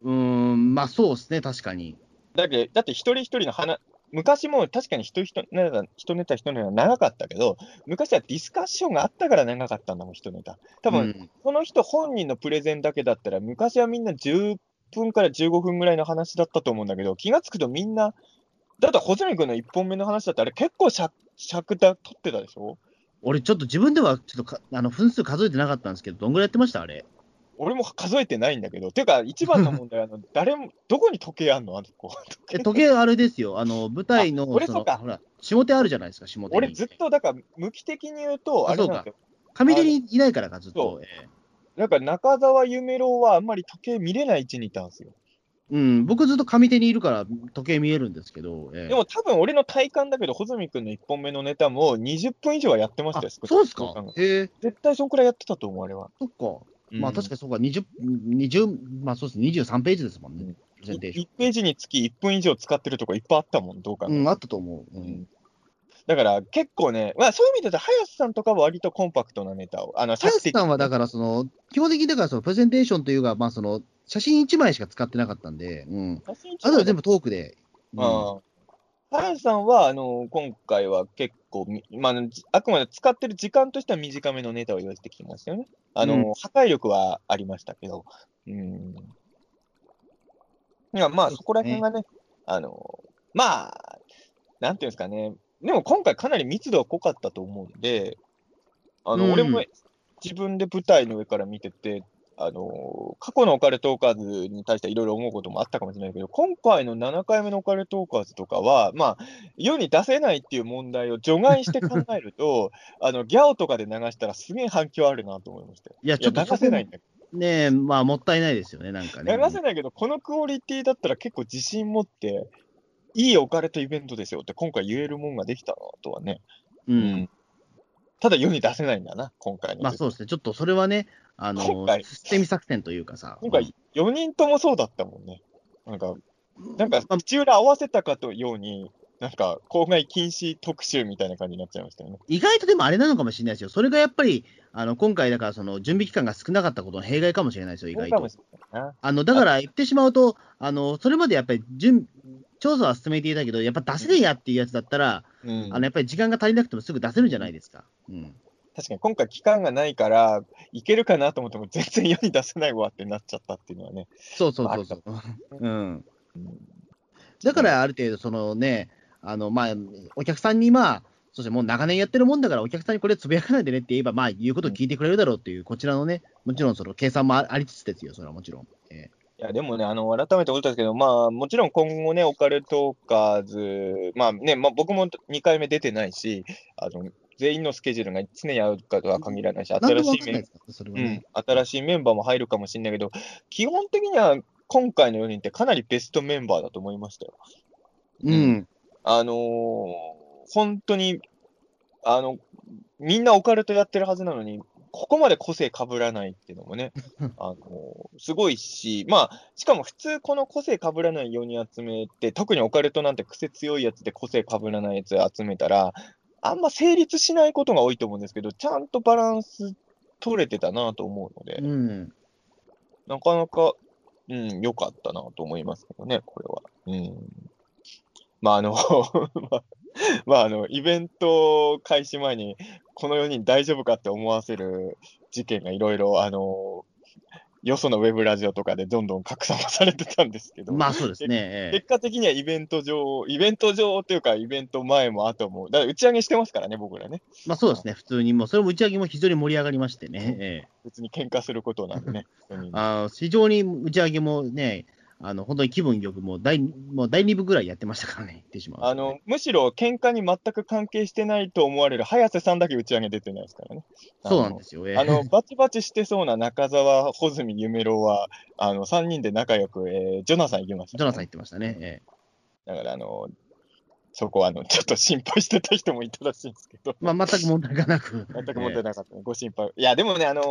うーん、まあそうですね、確かに。だって、だって一人一人の話、昔も確かに一人一ネタ、一ネタ一ネタ長かったけど、昔はディスカッションがあったから長かったんだもん、一ネタ。多分、うんその人本人のプレゼンだけだったら、昔はみんな10分から15分ぐらいの話だったと思うんだけど、気がつくとみんな、だって、穂積君の1本目の話だって、あれ結構尺尺だ取ってたでしょ？俺、ちょっと自分ではちょっとかあの分数数えてなかったんですけど、どんぐらいやってました？あれ。俺も数えてないんだけど、ていうか、一番の問題は、あの誰も、どこに時計あんの？あそこ。え時計あれですよ、あの舞台のあ俺そかのほら下手あるじゃないですか、下手に。俺ずっと、だから、向き的に言うと、ああれなんですよ。上手にいないからか、ずっそと。えなんか中澤夢郎はあんまり時計見れない位置にいたんですよ。うん、僕ずっと上手にいるから時計見えるんですけど、ええでも多分俺の体感だけど、穂積君の1本目のネタも20分以上はやってましあたよ、そうですか？考え絶対そんくらいやってたと思う、あれは。そっか。まあ確かに。にそうか、20、20まあそうですね、23ページですもんね。プレゼンテーション。1ページにつき1分以上使ってるとこいっぱいあったもん、どうかな。うん、あったと思う。ううんん。だから結構ね、まあそういう意味で言うと、早瀬さんとかは割とコンパクトなネタを、あの、林さんはだから、その、基本的にだから、その、プレゼンテーションというか、まあ、その、写真1枚しか使ってなかったんで、うん。あとは全部トークで。うんああ早瀬さんは、あの、今回は結構み、まあ、じあくまで使ってる時間としては短めのネタを用意してきてましたよね。あの、うん破壊力はありましたけど。うん。いや、まあ、そこら辺がね、あの、まあ、なんていうんですかね。でも今回かなり密度は濃かったと思うんで、あの、うん俺も自分で舞台の上から見てて、あの、過去のオカルトーカーズに対してはいろいろ思うこともあったかもしれないけど、今回の7回目のオカルトーカーズとかは、まあ、世に出せないっていう問題を除外して考えると、あの、ギャオとかで流したらすげえ反響あるなと思いましたよ。いや、ちょっと流せないんだけねえ、まあ、もったいないですよね、なんかね。ど、流せないけど、このクオリティだったら結構自信持って、いいオカルトイベントですよって今回言えるもんができたなとはね。うん。ただ世に出せないんだな、今回の。まあ、そうですね。ちょっとそれはね、あの今回、捨て身作戦というかさ。今回4人ともそうだったもんね。なんか、うんなんかまあ口裏合わせたかとように、なんか公害禁止特集みたいな感じになっちゃいましたよね。意外とでもあれなのかもしれないですよ。それがやっぱり、あの、今回、だから、その、準備期間が少なかったことの弊害かもしれないですよ、意外と。あの、だから言ってしまうと、あの、それまでやっぱり、準、調査は進めていたけど、やっぱ出せねえやっていうやつだったら、うんあの、やっぱり時間が足りなくてもすぐ出せるじゃないですか。うん。確かに今回期間がないから、いけるかなと思っても全然世に出せないわってなっちゃったっていうのはね。そうそうそうそう。うん。だから、ある程度、そのね、あの、まあ、お客さんに、まあ、そしてもう長年やってるもんだから、お客さんにこれつぶやかないでねって言えば、まあ、言うことを聞いてくれるだろうっていう、こちらのね、もちろんその計算もあありつつですよ、それはもちろん。えいや、でもね、あの、改めて思ったんですけど、まあ、もちろん今後ね、オカルトーカーズ、まあね、まあ僕も2回目出てないし、あの、全員のスケジュールが常に合うかとは限らないし、新しいメンもわかんないですからそれはうんね。、新しいメンバーも入るかもしれないけど、基本的には今回の4人ってかなりベストメンバーだと思いましたよ。うん。ああのー本当に、あの、みんなオカルトやってるはずなのに、ここまで個性被らないっていうのもね、あのーすごいし、まあ、しかも普通この個性被らない4人集めて、特にオカルトなんて癖強いやつで個性被らないやつ集めたら、あんま成立しないことが多いと思うんですけど、ちゃんとバランス取れてたなと思うので、うん。なかなか、うん、良かったなと思いますけどね、これは。うん。まあ、あの、まあ、まあ、あの、イベント開始前に、この4人大丈夫かって思わせる事件がいろいろ、あの、よそのウェブラジオとかでどんどん拡散もされてたんですけど、まあそうですね。ええ結果的にはイベント上、イベント上というか、イベント前も後も、だから打ち上げしてますからね、僕らね。まあそうですね、普通に、もうそれも打ち上げも非常に盛り上がりましてね。ええ別に喧嘩することなんでね。4人あー非常に打ち上げもね、あの本当に気分よくもう第もう第2部ぐらいやってましたからね、言ってしまうとね、あの、むしろ喧嘩に全く関係してないと思われる早瀬さんだけ打ち上げ出てないですからね。そうなんですよ。ええあの、バチバチしてそうな中澤、穂積、夢郎は、あの、3人で仲良く、えージョナサン行きました、ジョナサン言ってましたね。ええだから、あの、そこは、あの、ちょっと心配してた人もいたらしいんですけど、まあ、全く問題がなく。全く問題なかったね、ご心配。いや、でもね、あのー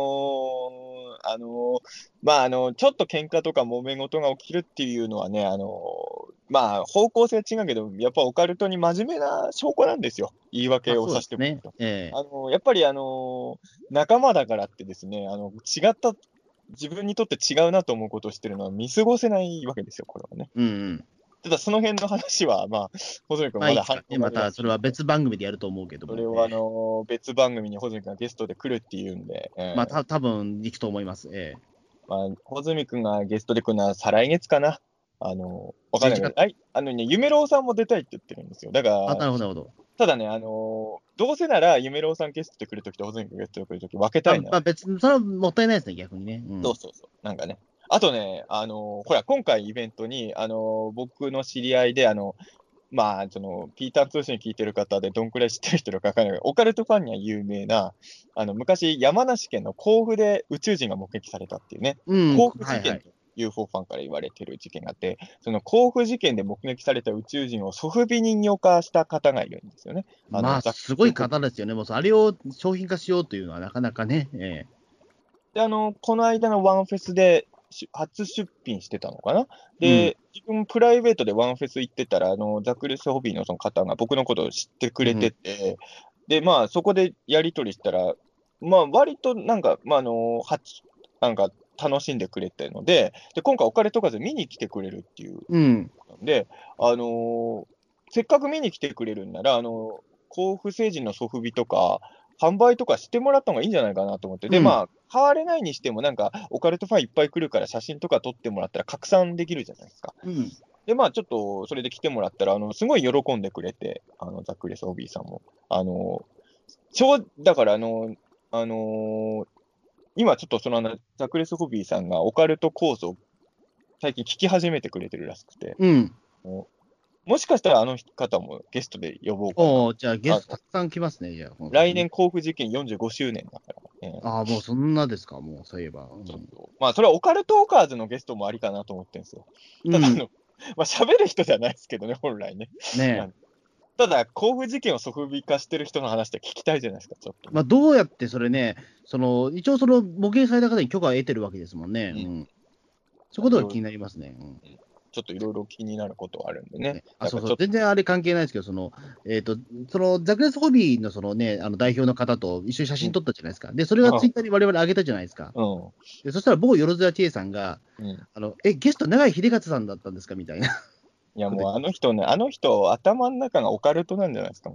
あのーまあ、あの、ちょっと喧嘩とか揉め事が起きるっていうのはね、あのーまあ、方向性は違うけど、やっぱオカルトに真面目な証拠なんですよ。言い訳をさせてもらうと。ね。ええあのやっぱり、あの仲間だからってですね、あの違った、自分にとって違うなと思うことをしてるのは見過ごせないわけですよ、これはね。うんうん。ただ、その辺の話は、まあ、細見君まあいいまだですかね、またそれは別番組でやると思うけども。それは、あえの別番組に穂積君がゲストで来るっていうんで、えーえまあ、た多分行くと思います。えまあ、穂積君がゲストで来るのは再来月かな。あのわかんないけ11ど、はい、あのね、夢郎さんも出たいって言ってるんですよ。だかえあ、なら、るほど、なるほど。ただね、あのどうせなら夢郎さんゲストで来るときと穂積君ゲストで来るとき分けたいなまあまあ、別に、それはもったいないですね、逆にね。うんそうそうそう。なんかね。あとね、あのほら、今回イベントに、あの僕の知り合いで、あの、まあ、その、ピーターン通信聞いてる方でどんくらい知ってる人かわからないけど、オカルトファンには有名な、あの、昔、山梨県の甲府で宇宙人が目撃されたっていうね、うん。甲府事はいはい。件と UFO ファンから言われてる事件があって、その甲府事件で目撃された宇宙人をソフビ人形化した方がいるんですよね。あのまあ、すごい方ですよね。もう、あれを商品化しようというのはなかなかね。えで、あの、この間のワンフェスでし初出品してたのかな？で、自分プライベートでワンフェス行ってたら、あの、ザクレスホビーのその方が僕のことを知ってくれてて、で、まあ、そこでやり取りしたら、まあ、割となんか、まあ、あの、はなんか楽しんでくれてるので、で、今回お金とかで見に来てくれるっていううん。ので、あのーせっかく見に来てくれるんなら、あの甲府星人のソフビとか、販売とかしてもらった方がいいんじゃないかなと思って、で、うんまあ、買われないにしても、なんか、オカルトファンいっぱい来るから、写真とか撮ってもらったら拡散できるじゃないですか。うん。で、まあ、ちょっと、それで来てもらったら、あの、すごい喜んでくれて、あの、ザックレス・オビーさんも。あの、ちょう、だから、あの、あのー今ちょっとそのザックレス・ホビーさんがオカルト構造、最近聞き始めてくれてるらしくて、うん。もしかしたらあの方もゲストで呼ぼうかな。おーじゃあゲストたくさん来ますね、じゃあ。来年甲府事件45周年だからね。ああ、もうそんなですか、もうそういえば。うんちょっとまあ、それはオカルトーカーズのゲストもありかなと思ってるんですよ。ただ、あうんの、まあ、喋る人じゃないですけどね、本来ね。ねただ、甲府事件をソフビ化してる人の話って聞きたいじゃないですか、ちょっと。まあ、どうやってそれね、その一応、その模型された方に許可を得てるわけですもんね。ううんん。そういうことが気になりますね。うんちょっといろいろ気になることはあるんでねね。あそうそう全然あれ関係ないですけど、その、えっ、と、そのザクレスホビーのそのね、あの代表の方と一緒に写真撮ったじゃないですか。で、それがツイッターに我々上げたじゃないですか。うでそしたら某よろずや千恵さんが、ん。うん。あの、え、ゲスト長井秀勝さんだったんですか？みたいな。いや、もうあの人ね、あの人、頭の中がオカルトなんじゃないですか、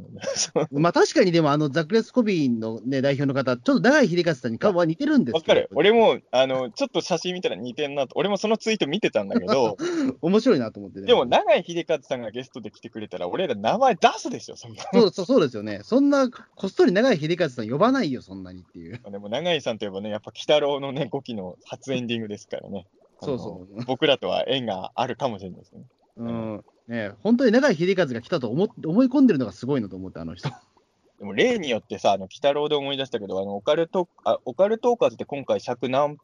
まあ確かにでも、あの、ザクレスホビーのね、代表の方、ちょっと長井秀勝さんに顔は似てるんですわかる。俺も、あの、ちょっと写真見たら似てんなと。俺もそのツイート見てたんだけど、面白いなと思ってね。でも、永井秀和さんがゲストで来てくれたら、俺ら名前出すでしょ、そんな。そうそうそうですよね。そんな、こっそり長井秀勝さん呼ばないよ、そんなにっていう。でも、永井さんといえばね、やっぱ、鬼太郎のね、5期の初エンディングですからね。そうそう。僕らとは縁があるかもしれないですね。うん。ね本当に長井秀和が来たと思っ思い込んでるのがすごいなと思って、あの人。でも、例によってさ、あの、鬼太郎で思い出したけど、あの、オカルト、あ、オカルトーカーズって今回尺何、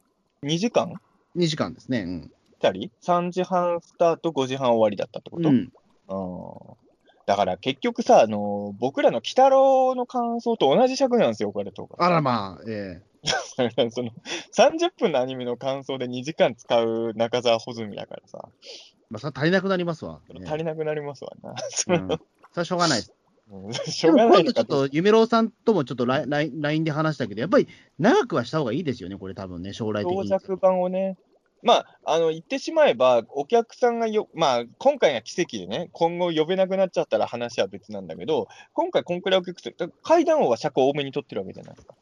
2時間？2時間ですね。うん。たり ?3 時半スタート、5時半終わりだったってこと、うん。うんだから結局さ、あの僕らの鬼太郎の感想と同じ尺なんですよ、オカルトあらまあ、え その30分のアニメの感想で2時間使う中澤穂積だからさ、えまあ、それ足りなくなりますわ。ね足りなくなりますわな。そうん。それはしょうがないしでょうがないちょっと、夢郎さんともちょっとライン LINE で話したけど、やっぱり長くはした方がいいですよね、これ多分ね、将来的に。長尺版をね、まあ、あの言ってしまえば、お客さんがよ、まあ、今回が奇跡でね、今後呼べなくなっちゃったら話は別なんだけど、今回、こんくらいお客さん、階段王は尺多めに取ってるわけじゃないですか。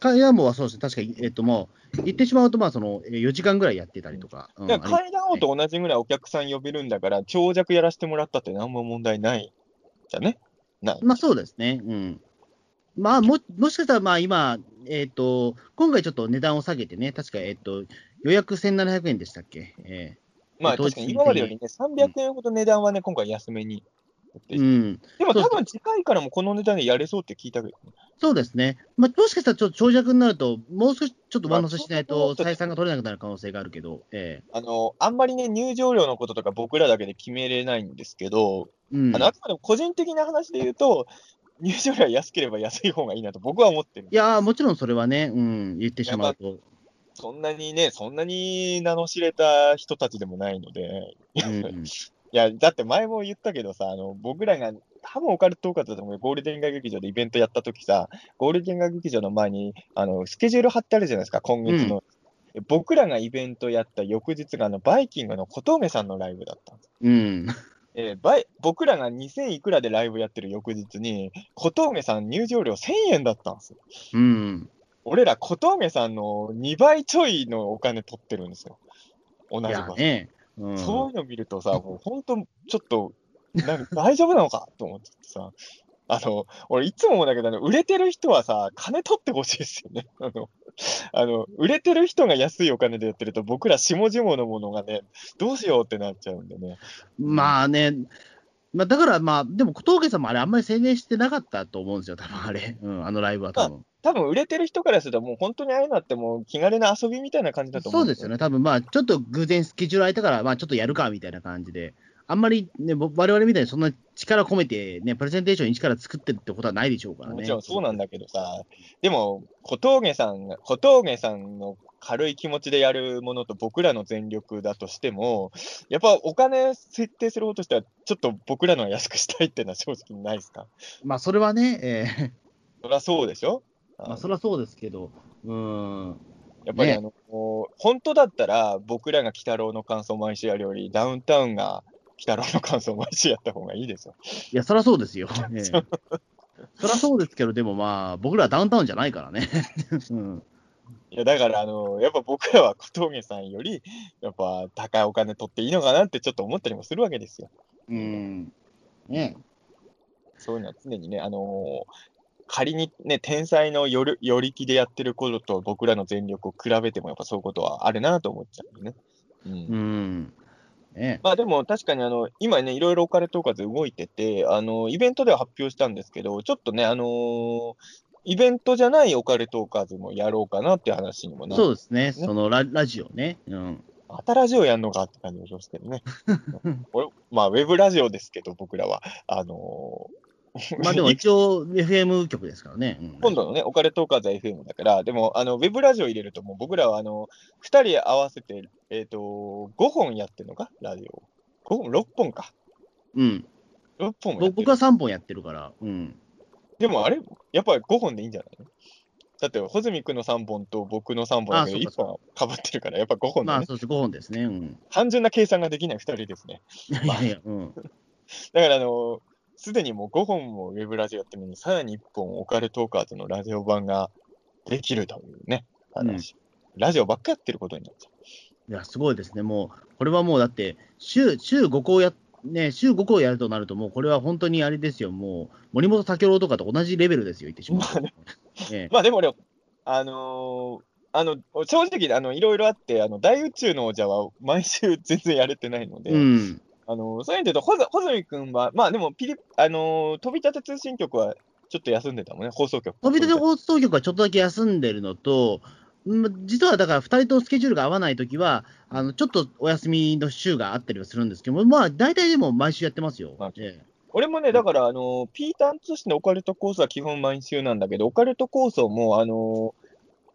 カイアンボはそうですね、確かに、えっともう、言ってしまうと、まあ、その、えー4時間ぐらいやってたりとか。うんだから階段王と同じぐらいお客さん呼べるんだから、長尺やらせてもらったって何も問題ないじゃね。ない。まあそうですね。うん。まあも、もしかしたら、まあ今、えっ、と、今回ちょっと値段を下げてね、確か、えっ、と、予約1700円でしたっけ？えまあ確かに今までよりね、300円ほど値段はね、今回安めに。えうん。でも多分次回からもこの値段でやれそうって聞いたけどね。そうですね。まあもしかしたらちょっと長尺になると、もう少しちょっと上乗せしないまあと採算が取れなくなる可能性があるけど、えあの、あんまりね、入場料のこととか僕らだけで決めれないんですけど、えうん。あのあくまでも個人的な話で言うと、入場料は安ければ安い方がいいなと僕は思ってる。いやー、もちろんそれはね、うん、言ってしまうと。そんなにね、そんなに名の知れた人たちでもないので、うん、いや、だって前も言ったけどさ、あの僕らが、多分オカルトーカーズだと思うよゴールデン街劇場でイベントやったときさ、ゴールデン街劇場の前にあのスケジュール貼ってあるじゃないですか、今月の。僕らがイベントやった翌日があのバイキングの小峠さんのライブだったんです。うん。えーバイ僕らが2000いくらでライブやってる翌日に、小峠さん入場料1000円だったんですよ。うん。俺ら小峠さんの2倍ちょいのお金取ってるんですよ。同じい場所。やね。うん。そういうの見るとさ、もう本当、ちょっと、なんか大丈夫なのかと思ってさ、あの、俺いつも思うんだけど、あの売れてる人はさ、金取ってほしいですよね。あの、あの、売れてる人が安いお金でやってると、僕ら下々のものがね、どうしようってなっちゃうんでね。まあね、まあ、だからまあ、でも小峠さんもあれ、あんまり宣伝してなかったと思うんですよ、多分あれ、うん、あのライブは多分。多分売れてる人からすると、もう本当にああいうのってもう気軽な遊びみたいな感じだと思そうですよね、多分まあ、ちょっと偶然スケジュール空いたから、まあ、ちょっとやるかみたいな感じで、あんまりね、ぼ我々みたいにそんな力込めて、ね、プレゼンテーションに力作ってるってことはないでしょうからね。もちろんそうなんだけどさ、でも、小峠さんが、小峠さんの軽い気持ちでやるものと僕らの全力だとしても、やっぱお金設定する方としては、ちょっと僕らのは安くしたいっていうのは正直ないですか？まあ、それはね、えそりゃそうでしょ？ーまあ、それはそうですけど、うーん、ねやっぱりあの、もう本当だったら、僕らが鬼太郎の感想を毎週やるより、ダウンタウンが鬼太郎の感想を毎週やった方がいいですよ。いや、そりゃそうですよ。ええそりゃそうですけど、でもまあ、僕らはダウンタウンじゃないからね。うん、いや、だから、あの、やっぱ僕らは小峠さんより、やっぱ高いお金取っていいのかなってちょっと思ったりもするわけですよ。うん。ねそういうのは常にね、あの仮にね、天才のよる寄り気でやってることと僕らの全力を比べても、やっぱそういうことはあるなと思っちゃうね。うんうん。ねまあでも確かにあの今ね、いろいろオカルトーカーズ動いてて、あのイベントでは発表したんですけど、ちょっとね、あのーイベントじゃないオカルトーカーズもやろうかなっていう話にもなそうですね、そのララジオね。うん。またラジオやんのかって感じもしますけどね。俺まあ、ウェブラジオですけど、僕らは。あのー まあでも一応、FM 局ですからね。うん今度のね、オカルトーカーズは FM だから、でも、あの、ウェブラジオ入れると、もう僕らは、あの、2人合わせて、えっ、と、5本やってるのか？ラジオ。5本 ?6 本か。うん。6本も僕は3本やってるから。うん。でもあれ、やっぱり5本でいいんじゃないの？だって、穂積君の3本と僕の3本だけど、1あそうかそう本かぶってるから、やっぱ5本だね。まあそうです、5本ですね。うん。単純な計算ができない2人ですね。い やいやいや、うん。だから、あの、すでにもう5本もウェブラジオやってるのに、さらに1本オカルトーカーズのラジオ版ができるというね、話。ラジオばっかやってることになっちゃう。いや、すごいですね。もう、これはもうだって、週、週5校や、ね、週5校やるとなると、もうこれは本当にあれですよ。もう、森本武郎とかと同じレベルですよ、言ってしまう。まあねええ まあでも俺、あのーあの、正直、あの、いろいろあって、あの、大宇宙の王者は毎週全然やれてないので、うん。あの、そういう意味で言うと、ほざ穂積君は、まあでもピリ、あのー飛び立て通信局はちょっと休んでたもんね、放送局。飛び出て放送局はちょっとだけ休んでるのと、うん実はだから2人とスケジュールが合わないときは、あのちょっとお休みの週があったりはするんですけども、まあ、大体でも毎週やってますよ。まあええ俺もね、だから、あのーピータン通信のオカルトコースは基本毎週なんだけど、オカルト構想も、あのー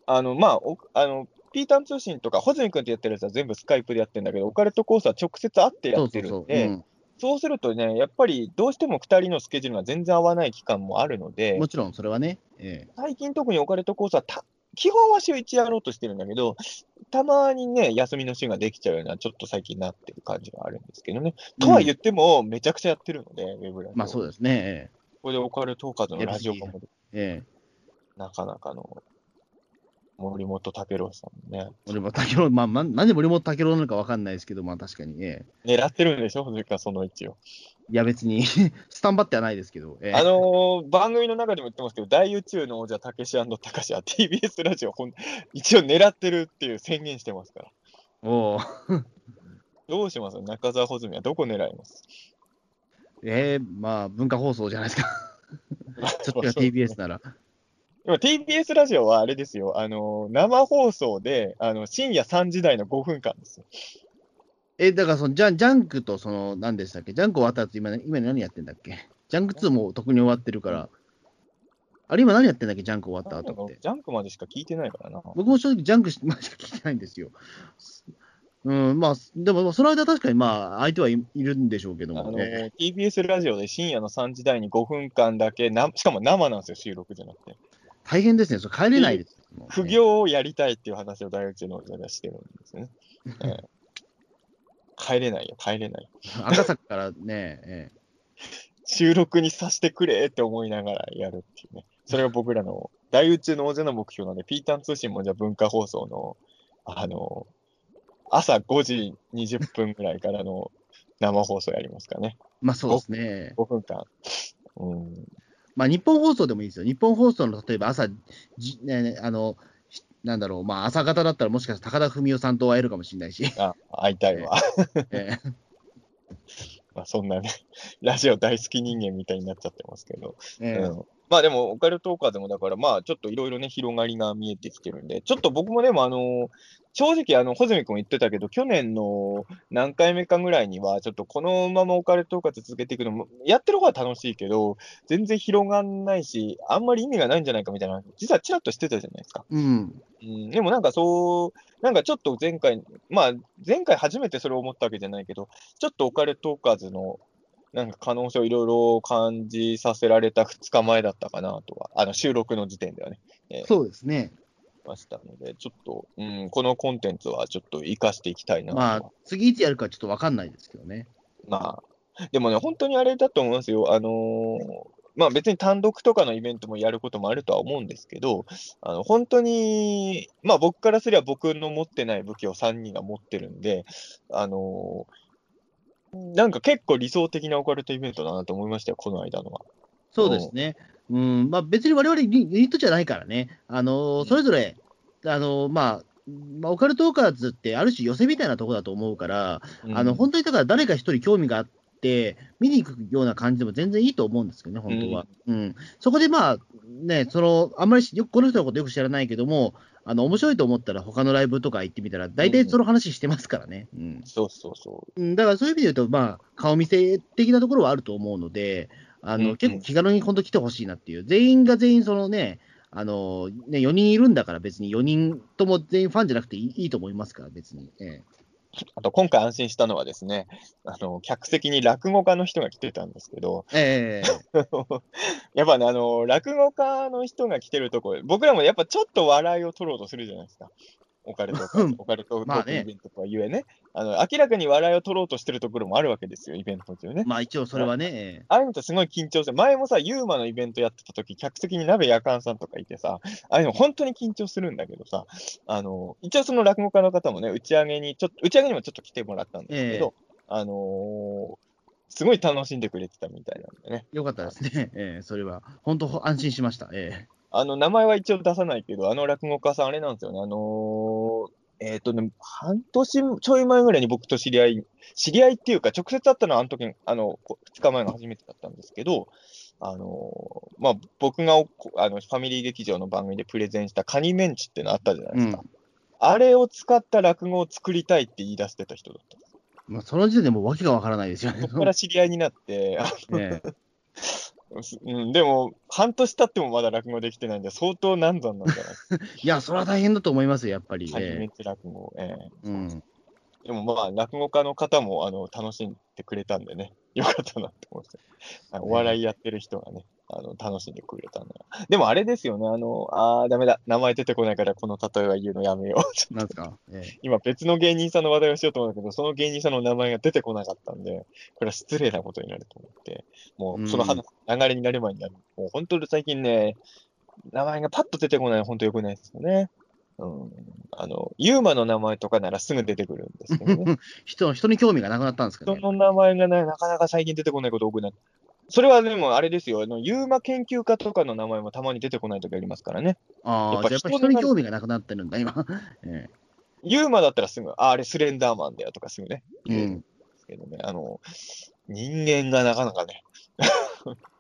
あの、まあ、おあの、ピータン通信とか、穂積君ってやってるやつは全部スカイプでやってるんだけど、オカルトコースは直接会ってやって。るんで、うんそうするとね、やっぱりどうしても2人のスケジュールが全然合わない期間もあるので、もちろんそれはね。ええ最近特にオカルトコースはた、基本は週1やろうとしてるんだけど、たまにね、休みの週ができちゃうような、ちょっと最近なってる感じがあるんですけどね。とは言っても、めちゃくちゃやってるので、ウェブラジオ。まあそうですね。えこれでオカルトーカーズのラジオ版もえええなかなかの森本武郎さんもね、森本武郎、まあ、まなんで森本武郎なのかわかんないですけど、まあ確かに、ええ狙ってるんでしょ、それからその位置を。いや別に、スタンバってはないですけど、ええあのー番組の中でも言ってますけど、大宇宙の王者、たけしたかしは TBS ラジオほん、一応狙ってるっていう宣言してますから。おうどうします？中澤穂積はどこ狙います？ええまあ文化放送じゃないですか。そっちが TBS なら。今 TBS ラジオはあれですよ、あの生放送であの深夜3時台の5分間ですよ。え、だからそのジャン、ジャンクとその、何でしたっけ？ジャンク終わった後、今、今何やってんだっけ？ジャンク2も特に終わってるから。あれ今何やってんだっけ？ジャンク終わった後って。ジャンクまでしか聞いてないからな。僕も正直ジャンクまでしか聞いてないんですよ。うん、まあ、でもその間確かにまあ、相手はい、いるんでしょうけどあのもね。TBS ラジオで深夜の3時台に5分間だけな、しかも生なんですよ、収録じゃなくて。大変ですね。それ帰れないです。もう副業をやりたいっていう話を大宇宙の王者がしてるんですよね。ええ帰れないよ、帰れない。赤坂からね、え収録にさせてくれって思いながらやるっていうね。それが僕らの大宇宙の王者の目標なんで、ピータン通信もじゃあ文化放送の、あの、朝5時20分ぐらいからの生放送やりますかね。えまあそうですね。5分間。うん。まあ日本放送でもいいですよ。日本放送の例えば朝、じね、あの、しなんだろう、まあ朝方だったらもしかしたら高田文夫さんと会えるかもしれないし。あ、会いたいわ。ええ まあそんなね、ラジオ大好き人間みたいになっちゃってますけど。ええうんまあでも、オカルトーカーでもだから、まあちょっといろいろね、広がりが見えてきてるんで、ちょっと僕もでも、あの正直、あの、穂積君言ってたけど、去年の何回目かぐらいには、ちょっとこのままオカルトーカー続けていくのも、やってる方は楽しいけど、全然広がんないし、あんまり意味がないんじゃないかみたいな、実はちらっとしてたじゃないですか。うん。うん、でもなんかそう、なんかちょっと前回、まあ前回初めてそれを思ったわけじゃないけど、ちょっとオカルトーカーズのなんか可能性をいろいろ感じさせられた2日前だったかなとは、あの収録の時点ではね、そうですね。ましたので、ちょっと、うん、このコンテンツはちょっと活かしていきたいなまあ、次いつやるかちょっとわかんないですけどね。まあ、でもね、本当にあれだと思いますよ。あのーまあ別に単独とかのイベントもやることもあるとは思うんですけど、あの本当に、まあ僕からすれば僕の持ってない武器を3人が持ってるんで、あのーなんか結構理想的なオカルトイベントだなと思いましたよ、この間のは。そうですね。うん、まあ別に我々ユニットじゃないからね。あのーそれぞれ、あのーまあ、まあ、オカルトーカーズってある種寄せみたいなところだと思うから、あの、本当にだから誰か一人興味があって、見に行くような感じでも全然いいと思うんですけどね、本当は。うん。そこでまあ、ね、その、あんまりしよくこの人のことよく知らないけども、あの、面白いと思ったら他のライブとか行ってみたら、大体その話してますからね。うん。そうそうそうん、だからそういう意味で言うと、まあ、顔見せ的なところはあると思うので、あの、うんうん結構気軽に本当来てほしいなっていう、全員が全員そのね、あの、ね、4人いるんだから別に4人とも全員ファンじゃなくていいと思いますから、別に。ええう。あと今回安心したのはですね、あの、客席に落語家の人が来てたんですけど、ええ やっぱね、あの、落語家の人が来てるところ、僕らもやっぱちょっと笑いを取ろうとするじゃないですか。オカルトオカルトトークイベントとはゆえね、あの、明らかに笑いを取ろうとしてるところもあるわけですよ、イベント中ね。まあ一応それはね、えああいうのってすごい緊張して、前もさ、ユーマのイベントやってた時、客席に鍋やかんさんとかいてさ、ああいうの本当に緊張するんだけどさ、あの、一応その落語家の方もね、打ち上げに、ちょっと、打ち上げにもちょっと来てもらったんですけど、あのーすごい楽しんでくれてたみたいなんでね。えよかったですね、ええそれは。本当安心しました。えあの、名前は一応出さないけど、あの落語家さん、あれなんですよね。あのーえっ、とね、半年ちょい前ぐらいに僕と知り合い、知り合いっていうか、直接会ったのはあの時、あの、こ2日前が初めてだったんですけど、あのーまあ、僕があのファミリー劇場の番組でプレゼンしたカニメンチってのあったじゃないですか。うんあれを使った落語を作りたいって言い出してた人だったんです。えまあ、その時点でもう訳がわからないですよねそ。こから知り合いになって、あ ええうん、でも、半年経ってもまだ落語できてないんで、相当難産なんじゃない？ですか。いや、それは大変だと思いますよ、やっぱり。カニメえンチ落語。えええうんでもまあ、落語家の方もあの楽しんでくれたんでね、よかったなって思って、お笑いやってる人がね、あの楽しんでくれたんだな。でもあれですよね、あの、あー、ダメだ、名前出てこないからこの例えは言うのやめよう。なんですか、ええ今別の芸人さんの話題をしようと思うんだけど、その芸人さんの名前が出てこなかったんで、これは失礼なことになると思って、もうその話、流れになる前になる。もう本当に最近ね、名前がパッと出てこないの本当良くないですよね。うん。あの、ユーマの名前とかならすぐ出てくるんですけどね。人人に興味がなくなったんですかね。人の名前がね、なかなか最近出てこないこと多くなって。それはでもあれですよ、あのユーマ研究家とかの名前もたまに出てこないときありますからね。ああ、やっぱ人に興味がなくなってるんだ、今。えユーマだったらすぐ、あ、あれスレンダーマンだよとかすぐね、え言えるんですけどね、あの、人間がなかなかね、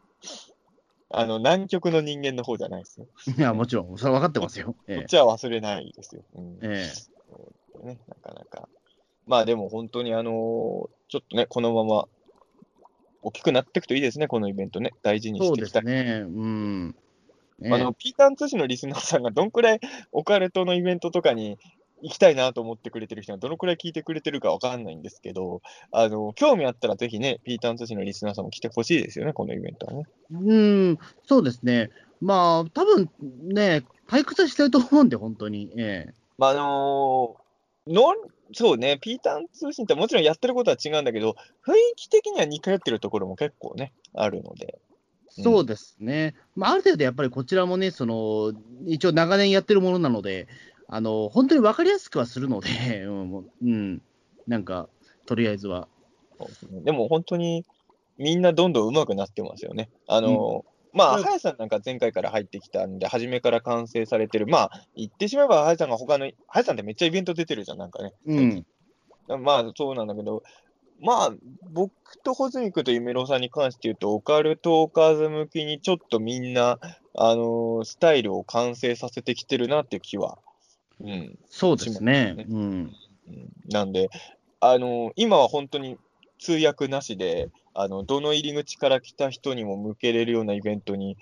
あの、南極の人間の方じゃないですよ。うん。いや、もちろん、それは分かってますよ。こえっちは忘れないですよ。うんええそうね、なかなか。まあでも本当にあのーちょっとね、このまま大きくなっていくといいですね、このイベントね。大事にそうしていきたい。ですね。うん。ねあの、ピーターン通信のリスナーさんがどんくらいオカルトのイベントとかに行きたいなと思ってくれてる人がどのくらい聞いてくれてるかわかんないんですけど、あの、興味あったらぜひね、ピーターン通信のリスナーさんも来てほしいですよね、このイベントはね。うん、そうですね。まあ、多分ね、退屈してると思うんで、本当に。ええまあ、あのーのんそうね、ピーターン通信ってもちろんやってることは違うんだけど、雰囲気的には似通ってるところも結構ね、あるので。うんそうですね。まあ、ある程度やっぱりこちらもね、その、一応長年やってるものなので、あの、本当に分かりやすくはするので、うん、なんか、とりあえずは。でも本当にみんなどんどん上手くなってますよね。あの、まあ、うん早さんなんか前回から入ってきたんで、初めから完成されてる。まあ、言ってしまえば、早さんが他の、早さんってめっちゃイベント出てるじゃん、なんかね。うん。まあ、そうなんだけど、まあ、僕と穂積君と夢郎さんに関して言うと、オカルトーカーズ向きにちょっとみんな、あのースタイルを完成させてきてるなっていう気は、うん、そうですね。うん。うんなんで、あのー今は本当に通訳なしで、あの、どの入り口から来た人にも向けれるようなイベントに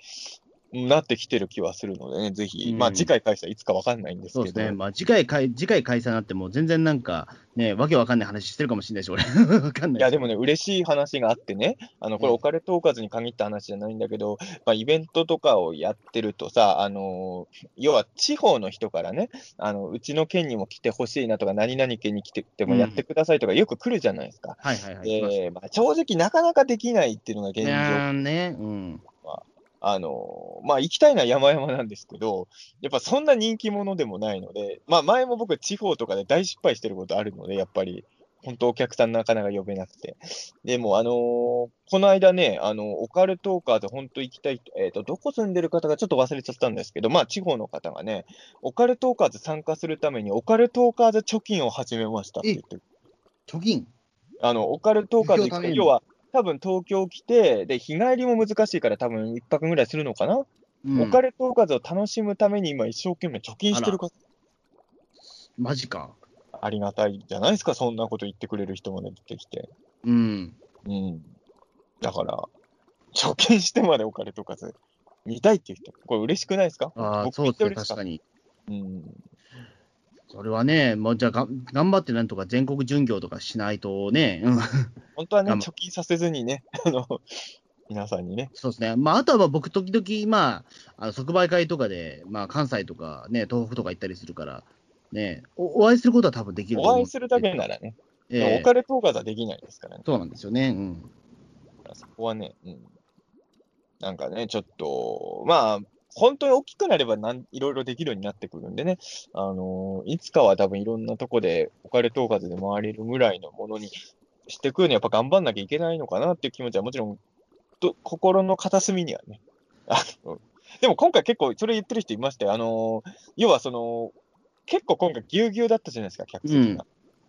なってきてる気はするのでね、ぜひ、うんまあ次回開催いつかわかんないんですけど、そうですね。まあ、次回開、次回開催になっても、全然なんか、ね、わけわかんない話してるかもしれないし、俺。わかんない。いや、でもね、嬉しい話があってね、あの、これ、うんオカルトーカーズに限った話じゃないんだけど、まあ、イベントとかをやってるとさ、あのー要は地方の人からね、あの、うちの県にも来てほしいなとか、何々県に来ててもやってくださいとか、よく来るじゃないですか。はいはいはい。で、まあ、正直なかなかできないっていうのが現い状。ね、うん。あのーまあ、行きたいのは山々なんですけど、やっぱそんな人気者でもないので、まあ、前も僕、地方とかで大失敗してることあるので、やっぱり、本当お客さんなかなか呼べなくて。でも、あのーこの間ね、あの、オカルトーカーズ本当行きたい、えっ、と、どこ住んでる方がちょっと忘れちゃったんですけど、まあ、地方の方がね、オカルトーカーズ参加するために、オカルトーカーズ貯金を始めましたって言って貯金？あの、オカルトーカーズ行くと、要は、多分東京来て、で、日帰りも難しいから、多分一泊ぐらいするのかな？うん、オカルトーカーズを楽しむために今一生懸命貯金してる方マジか。ありがたいじゃないですか、そんなこと言ってくれる人まで出てきて。うん。うん。だから、貯金してまでオカルトーカーズ見たいっていう人、これ嬉しくないですか？ああ、僕そうですね、確かに。うん。それはね、もうじゃあが、頑張ってなんとか全国巡業とかしないとね、うん、本当はね、貯金させずにね、あの、皆さんにね。そうですね。まあ、あとは僕、時々、まあ、あの即売会とかで、まあ、関西とかね、東北とか行ったりするから、ね、おお会いすることは多分できると思うお会いするだけならね、えでもえオカルトーカーズはできないですからね。そうなんですよね。うん。そこはね、うん。なんかね、ちょっと、まあ、本当に大きくなればなんいろいろできるようになってくるんでね、あのーいつかは多分いろんなとこでオカルトーカーズで回れるぐらいのものにしていくにはやっぱ頑張んなきゃいけないのかなっていう気持ちはもちろん、と心の片隅にはね。あのでも今回結構それ言ってる人いましたよ。あのー要はその、結構今回ぎゅうぎゅうだったじゃないですか、客席が。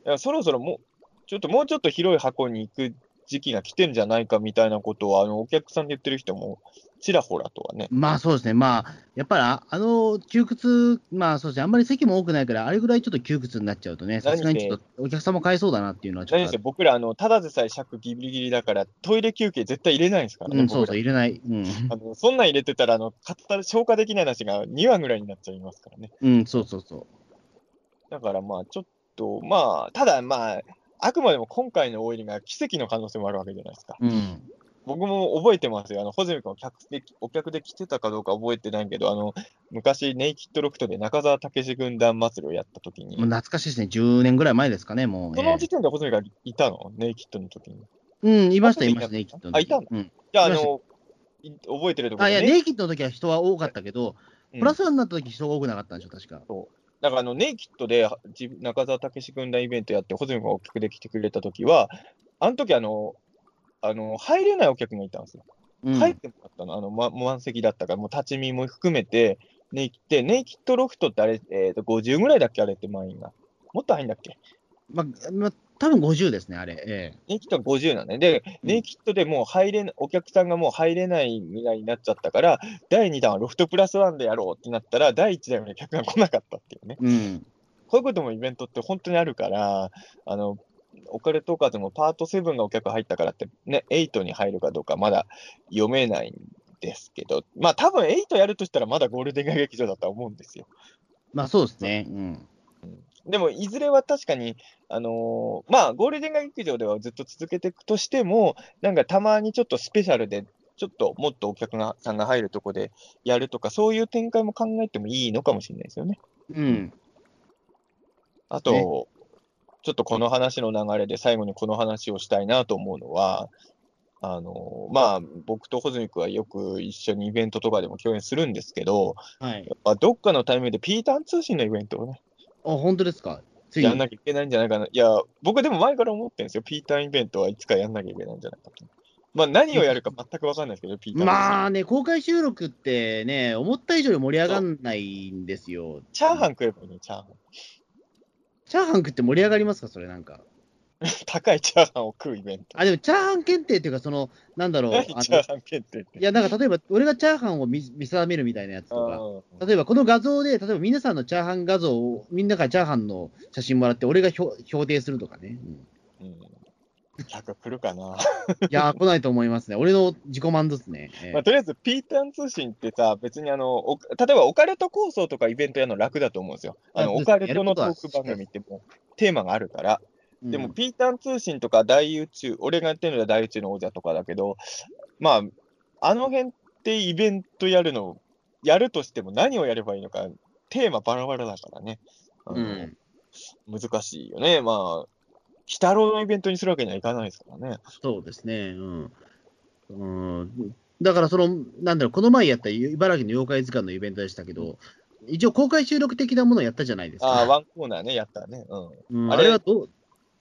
いやそろそろもう、ちょっともうちょっと広い箱に行く時期が来てんじゃないかみたいなことを、あの、お客さんで言ってる人もちらほらとはね。まあそうですね、まあ、やっぱりああの窮屈、まあそうですね、あんまり席も多くないから、あれぐらいちょっと窮屈になっちゃうとね、さすがにちょっとお客さんも買えそうだなっていうのはちょっとあ僕ら、あの、ただでさえ尺ギリギリだから、トイレ休憩絶対入れないんですからる。ね、うん、そうそう、入れない。うん、あのそんなん入れてたら、あの、かった消化できない話が2話ぐらいになっちゃいますからね。うん、そうそうそだからまあ、ちょっと、まあ、ただまあ、あくまでも今回の大入りが奇跡の可能性もあるわけじゃないですか。う。うん。僕も覚えてますよ。あの、ホズミ君お客で、お客で来てたかどうか覚えてないけど、あの、昔、ネイキッドロフトで中澤武史軍団祭りをやった時に、もう懐かしいですね、10年ぐらい前ですかね、もう。その時点でホズミがいたの？ネイキッドの時に。ええうん、いました、あいましたね、きっと。あいたの？うん。じゃあ、あの、い覚えてるところあ、いや、ねネイキッドの時は人は多かったけど、うんプラスワンになった時人が多くなかったんでしょ、確か。だからあの、ネイキッドで中澤武史軍団イベントやって、ホズミがお客で来てくれた時は、あの時あの、あの、入れないお客がいたんですよ。うん、入ってもらったの、あの、ま、満席だったから、もう立ち見も含めて、ネイキで、ネイキッドロフトってあれ、えっ、と、50ぐらいだっけ、あれって満員が。もっと入んだっけ？まあ、まあ、多分50ですね、あれ。えネイキッドは50なんで、で、うんネイキッドでもう入れな、お客さんがもう入れないぐらいになっちゃったから、第2弾はロフトプラスワンでやろうってなったら、第1弾まで客が来なかったっていうね。えうん。こういうこともイベントって本当にあるから、あの、オカルトーカーズもパート7がお客入ったからって、ね、8に入るかどうかまだ読めないんですけど、まあ多分8やるとしたらまだゴールデン街劇場だとは思うんですよ。まあ、そうですね。うん。でも、いずれは確かに、あのーまあ、ゴールデン街劇場ではずっと続けていくとしても、なんかたまにちょっとスペシャルで、ちょっともっとお客がさんが入るとこでやるとか、そういう展開も考えてもいいのかもしれないですよね。うん。あと、ねちょっとこの話の流れで最後にこの話をしたいなと思うのは、あのまあ、僕と穂積君はよく一緒にイベントとかでも共演するんですけど、はい。やっぱどっかのタイミングでピーターン通信のイベントをね、あ、本当ですか？やんなきゃいけないんじゃないかな。いや、僕でも前から思ってるんですよ。ピーターンイベントはいつかやんなきゃいけないんじゃないかと。まあ何をやるか全く分かんないですけど、ピーターン。まあね、公開収録ってね、思った以上に盛り上がんないんですよ。チャーハン食えばいいね、チャーハン。チャーハン食って盛り上がりますか、それなんか。高いチャーハンを食うイベント。あ、でもチャーハン検定っていうか、その、なんだろう、チャーハン検定って。いや、なんか例えば、俺がチャーハンを見見定めるみたいなやつとか、あ例えばこの画像で、例えば皆さんのチャーハン画像を、みんなからチャーハンの写真もらって、俺が評評定するとかね。うんーうん客来るかな。いやー、来ないと思いますね。俺の自己満ですね。ええまあ、とりあえず、ピータン通信ってさ、別にあの、お例えばオカルト構想とかイベントやるの楽だと思うんですよ。あのあオカルトのトーク番組ってもうテーマがあるから。でも、うんピータン通信とか大宇宙、俺がやってるのは大宇宙の王者とかだけど、まあ、あの辺ってイベントやるの、やるとしても何をやればいいのか、テーマバラバラだからね。うん難しいよね。まあ、鬼太郎のイベントにするわけにはいかないですからね。そうですね。うん。うん、だから、その、なんだろう、この前やった茨城の妖怪図鑑のイベントでしたけど、一応公開収録的なものをやったじゃないですか。ああ、ワンコーナーね、やったね。うん。うん、あれはどう、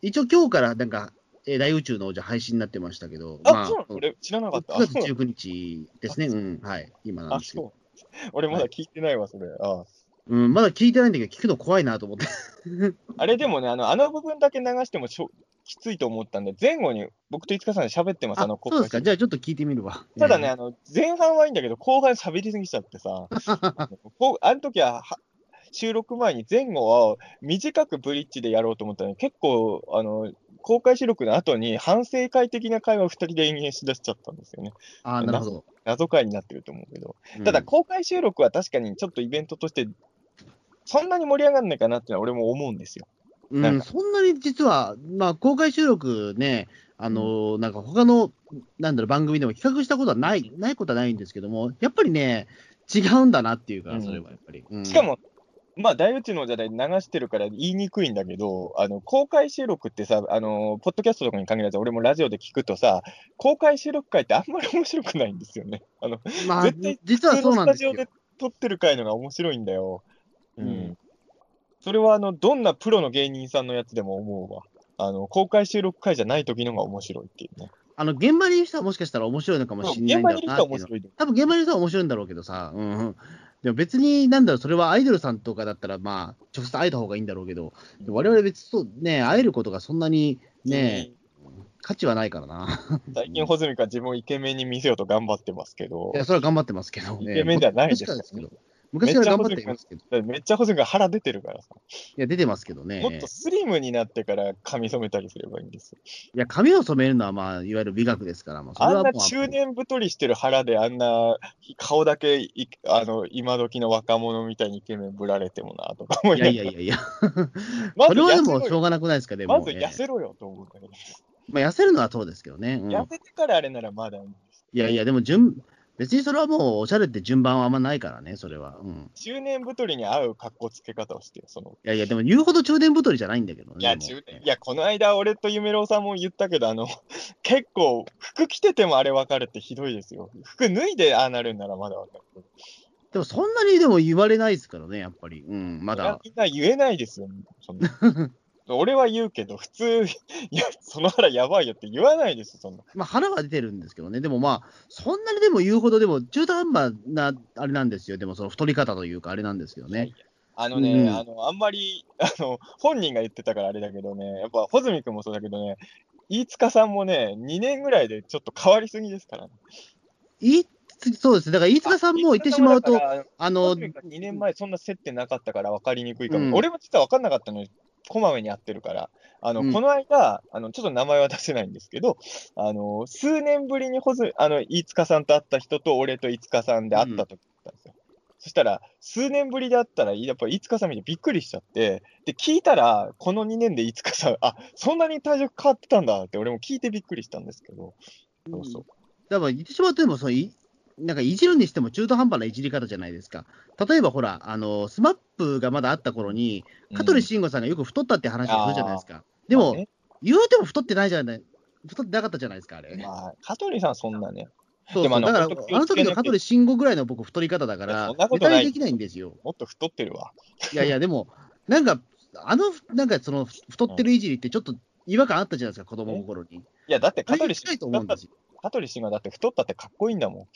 一応今日からなんか、えー大宇宙の王者配信になってましたけど、あ、まあ、そうなの？俺知らなかった。9月19日ですね。うん、はい。今なんあ、ですけど。そう。俺まだ聞いてないわ、それ。あうん、まだ聞いてないんだけど、聞くの怖いなと思って。あれでもね、あのあの部分だけ流してもしょきついと思ったんで、前後に僕と五日さんで喋ってます、あのそうですか。じゃあちょっと聞いてみるわ。ただね、えあの前半はいいんだけど、後半喋りすぎちゃってさ、こうあの時はは収録前に前後は短くブリッジでやろうと思ったのに、結構あの、公開収録の後に反省会的な会話を2人で延々しだしちゃったんですよね。ーあーなるほど。謎会になってると思うけど。うんただ、公開収録は確かにちょっとイベントとして、そんなに盛り上がんないかなって俺も思うんですよ。うん、そんなに実は、まあ、公開収録ね、あのーなんか他の、なんだろう、番組でも比較したことはない、ないことはないんですけども、やっぱりね、違うんだなっていうかう、んそれはやっぱり。うんしか、も、まあ、大宇宙のじゃない流してるから言いにくいんだけど、あの公開収録ってさ、あのポッドキャストとかに限らず、俺もラジオで聞くとさ、公開収録会ってあんまり面白くないんですよね。あのまあ絶対、実はそうなんですよスタジオ。で撮ってる回のが面白いんだよ。うん。うんそれはあのどんなプロの芸人さんのやつでも思うわ。あの公開収録会じゃない時のが面白いっていうね。あの、現場にいる人はもしかしたら面白いのかもしれないんだろうな多分現場にいる人は面白いんだろうけどさ、うんうん。でも別に、なんだろう、それはアイドルさんとかだったら、まあ、直接会えた方がいいんだろうけど、我々別にそうね、会えることがそんなにね、価値はないからな。最近、穂積が自分をイケメンに見せようと頑張ってますけどい、や、それは頑張ってますけど、イケメンではないですけど。昔から頑張っていますけど。いめっちゃ穂積が腹出てるからさ、や、出てますけどね。もっとスリムになってから髪染めたりすればいいんですよ。いや、髪を染めるのは、まあ、いわゆる美学ですから、まあ、そあんな中年太りしてる腹で、あんな顔だけいあの今時の若者みたいにイケメンぶられてもなとか思いいやいやいやいや、まずそれはでもしょうがなくないですか、でも。まずええ痩せろよと思うんだけど、まあ、痩せるのはそうですけどね。うん痩せてからあれならまだいいんです。いやいや、でも順、別にそれはもう、おしゃれって順番はあんまないからね、それは。うん。中年太りに合う格好つけ方をしてよ、その。いやいや、でも言うほど中年太りじゃないんだけどね。いや、中年、いや、この間、俺と夢郎さんも言ったけど、あの、結構、服着ててもあれ分かるってひどいですよ。服脱いでああなるんならまだ分かる。でもそんなにでも言われないですからね、やっぱり。うん、まだ。みんな言えないですよ、そんな 俺は言うけど、普通、いや、その腹やばいよって言わないですよ、そんな。まあ、腹は出てるんですけどね。でもまあ、そんなにでも言うほど、でも中途半端な、あれなんですよ。でもその太り方というか、あれなんですけどね。あのね、うんあの、あんまり、あの、本人が言ってたからあれだけどね、やっぱ、穂積君もそうだけどね、飯塚さんもね、2年ぐらいでちょっと変わりすぎですからね。いそうです。だから、飯塚さんも言ってしまうと、ああの、2年前そんな接点なかったから分かりにくいかも。うん俺も実は分かんなかったのに、こまめに会ってるから。あの、うんこの間、あの、ちょっと名前は出せないんですけど、あの、数年ぶりにほず、あの、飯塚さんと会った人と俺と飯塚さんで会った時だったんですよ。そしたら、数年ぶりで会ったら、やっぱ飯塚さん見てびっくりしちゃって、で、聞いたら、この2年で飯塚さん、あ、そんなに体重変わってたんだって、俺も聞いてびっくりしたんですけど、そうそう。だから言ってしまうと、でもそうい、なんかいじるにしても中途半端ないじり方じゃないですか。例えばほら、あの、スマップがまだあった頃に、香取慎吾さんがよく太ったって話をするじゃないですか。でも、まあね言うても太ってないじゃない、太ってなかったじゃないですか、あれ。まあ、香取さんそんなね、そうそうだから、あの時の香取慎吾ぐらいの僕、太り方だからネタにできないんですよ。もっと太ってるわ。いやいや、でも、なんか、あの、なんかその、太ってるいじりってちょっと違和感あったじゃないですか、子供心に。いや、だって香取慎吾だって太ったってかっこいいんだも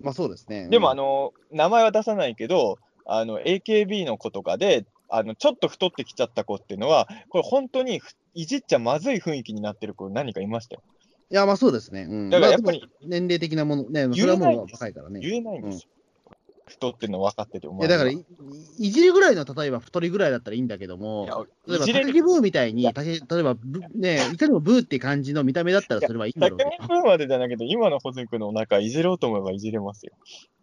まあそうですね。ん。でも、あの、の、名前は出さないけど、あの、AKB の子とかで、あのちょっと太ってきちゃった子っていうのは、これ、本当にいじっちゃまずい雰囲気になってる子、何かいましたよ。いや、まあそうですね。うん、だからやっぱり年齢的なもの、ね、それはもう若いからね。言えないんですよ。太ってるの分かってて、おいやだからい、いいじりぐらいの、例えば太りぐらいだったらいいんだけどいも、や例えば、高木ブーみたいに、たけ例えば、ぶね、いかにもブーって感じの見た目だったらそれはいいんだろう100けど人分までじゃないけど、今のホズミ君のお腹いじろうと思えばいじれますよ。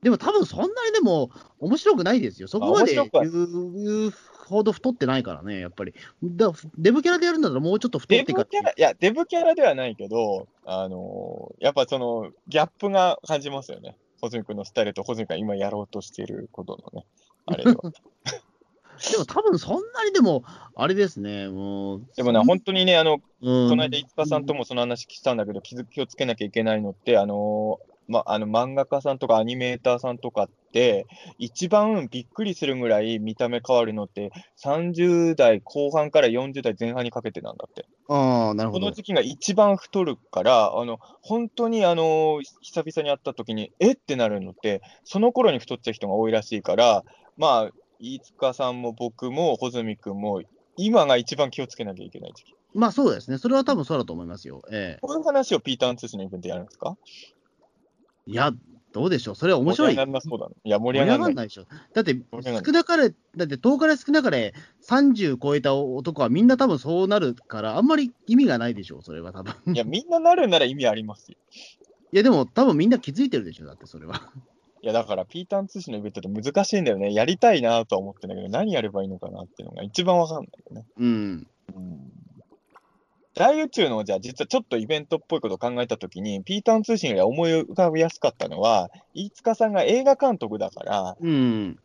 でも多分そんなにでも面白くないですよ。そこまで言うほど太ってないからね、やっぱり。だデブキャラでやるんだったらもうちょっと太デってかブキャラ、いや、デブキャラではないけど、あのーやっぱその、ギャップが感じますよね。ホズミ君のスタイルとホズミ君が今やろうとしていることのね、あれは。でも多分そんなにでも、あれですね、もう。でもね、本当にね、あの、うん、この間、五日さんともその話したんだけど、気づ気をつけなきゃいけないのって、あのーま、あの漫画家さんとかアニメーターさんとかって、一番びっくりするぐらい見た目変わるのって、30代後半から40代前半にかけてなんだって。ああ、なるほどこの。時期が一番太るから、あの本当にあの久々に会った時に、え？ってなるのって、その頃に太っちゃう人が多いらしいから、まあ、飯塚さんも僕も穂積君も、今が一番気をつけなきゃいけない時期。まあそうですね、それは多分そうだと思いますよ。えこういう話をピーターン通信のイベントでやるんですか？えいや、どうでしょう、それは面白い。盛り上がんなそうだね。いや、盛盛りり上がんない。でしょ。だって、少なかれ、だって10日で少なかれ30超えた男はみんな多分そうなるから、あんまり意味がないでしょう、それは多分。いや、みんななるなら意味ありますよ。いや、でも多分みんな気づいてるでしょ、だってそれは。いや、だから、ピーターン通信のイベントって難しいんだよね。やりたいなとは思ってんだけど、何やればいいのかなっていうのが一番わかんないよね。うん。大宇宙の、じゃあ、実はちょっとイベントっぽいことを考えたときに、ピーターン通信より思い浮かびやすかったのは、飯塚さんが映画監督だから、うん。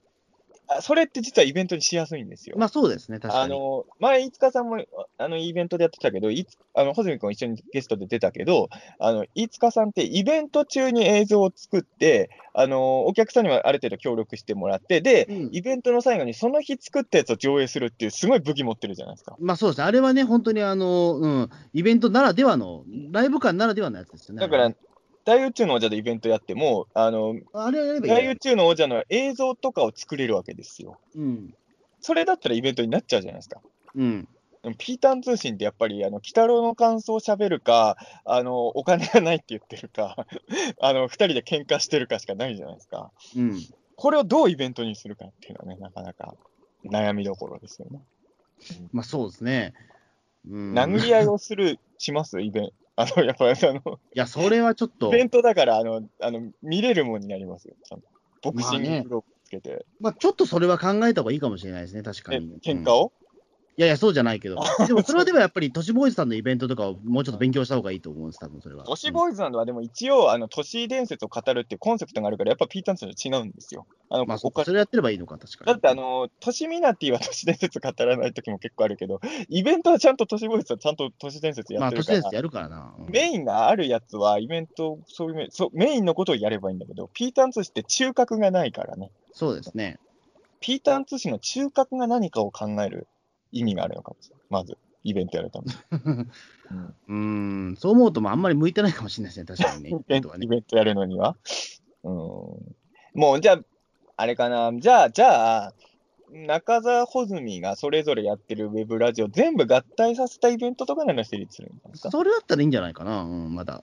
あそれって実はイベントにしやすいんですよ。まあそうですね、確かに。あの前、飯塚さんもあのイベントでやってたけど、いつあの穂積君も一緒にゲストで出たけど、あの飯塚さんってイベント中に映像を作って、あのお客さんにはある程度協力してもらって、で、うんイベントの最後にその日作ったやつを上映するっていう、すごい武器持ってるじゃないですか。まあそうですね、あれはね、本当にあの、うん、イベントならではの、ライブ感ならではのやつですよね。だから、大宇宙の王者でイベントやっても、あのあれやればいい大宇宙の王者の映像とかを作れるわけですよ。うん。それだったらイベントになっちゃうじゃないですか。うん。でもピーターン通信ってやっぱり、あの、鬼太郎の感想を喋るか、あの、お金がないって言ってるか、あの、二人で喧嘩してるかしかないじゃないですか。うん。これをどうイベントにするかっていうのはね、なかなか悩みどころですよね。まあそうですね。うん、殴り合いをする、します？イベント。あの、やっぱり、あの、いや、それはちょっとイ、ベントだから、あの、あの、見れるもんになりますよ。ボクシンまあねグブロークつけて。まあちょっとそれは考えた方がいいかもしれないですね、確かえに。喧嘩を、いやいや、そうじゃないけど。でもそれはでもやっぱり、都市ボーイズさんのイベントとかをもうちょっと勉強した方がいいと思うんです、多分それは。都市ボーイズなんでは、でも一応、あの、都市伝説を語るっていうコンセプトがあるから、やっぱピーターン通信と違うんですよ。あの、まあそれやってればいいのか、確かに。だってあの、都市ミナティは都市伝説語らない時も結構あるけど、イベントはちゃんと都市ボイスはちゃんと都市伝説やまあ、ってるから、都市伝説やるからな。うんメインがあるやつはイベント、そういうメそうメインのことをやればいいんだけど、ピーターン通信って中核がないからね。そうですね。ピーターン通信の中核が何かを考える意味があるのかもしれない。まず、イベントやるために。うんうーん、そう思うと、まあ、あんまり向いてないかもしれないですね、確かにね。イベントはねイベントやるのには。うん。もう、じゃあ、あれかな。じゃあ、じゃあ、中澤穂積がそれぞれやってるウェブラジオ全部合体させたイベントとかなら成立するんですか？それだったらいいんじゃないかな、うん、まだ。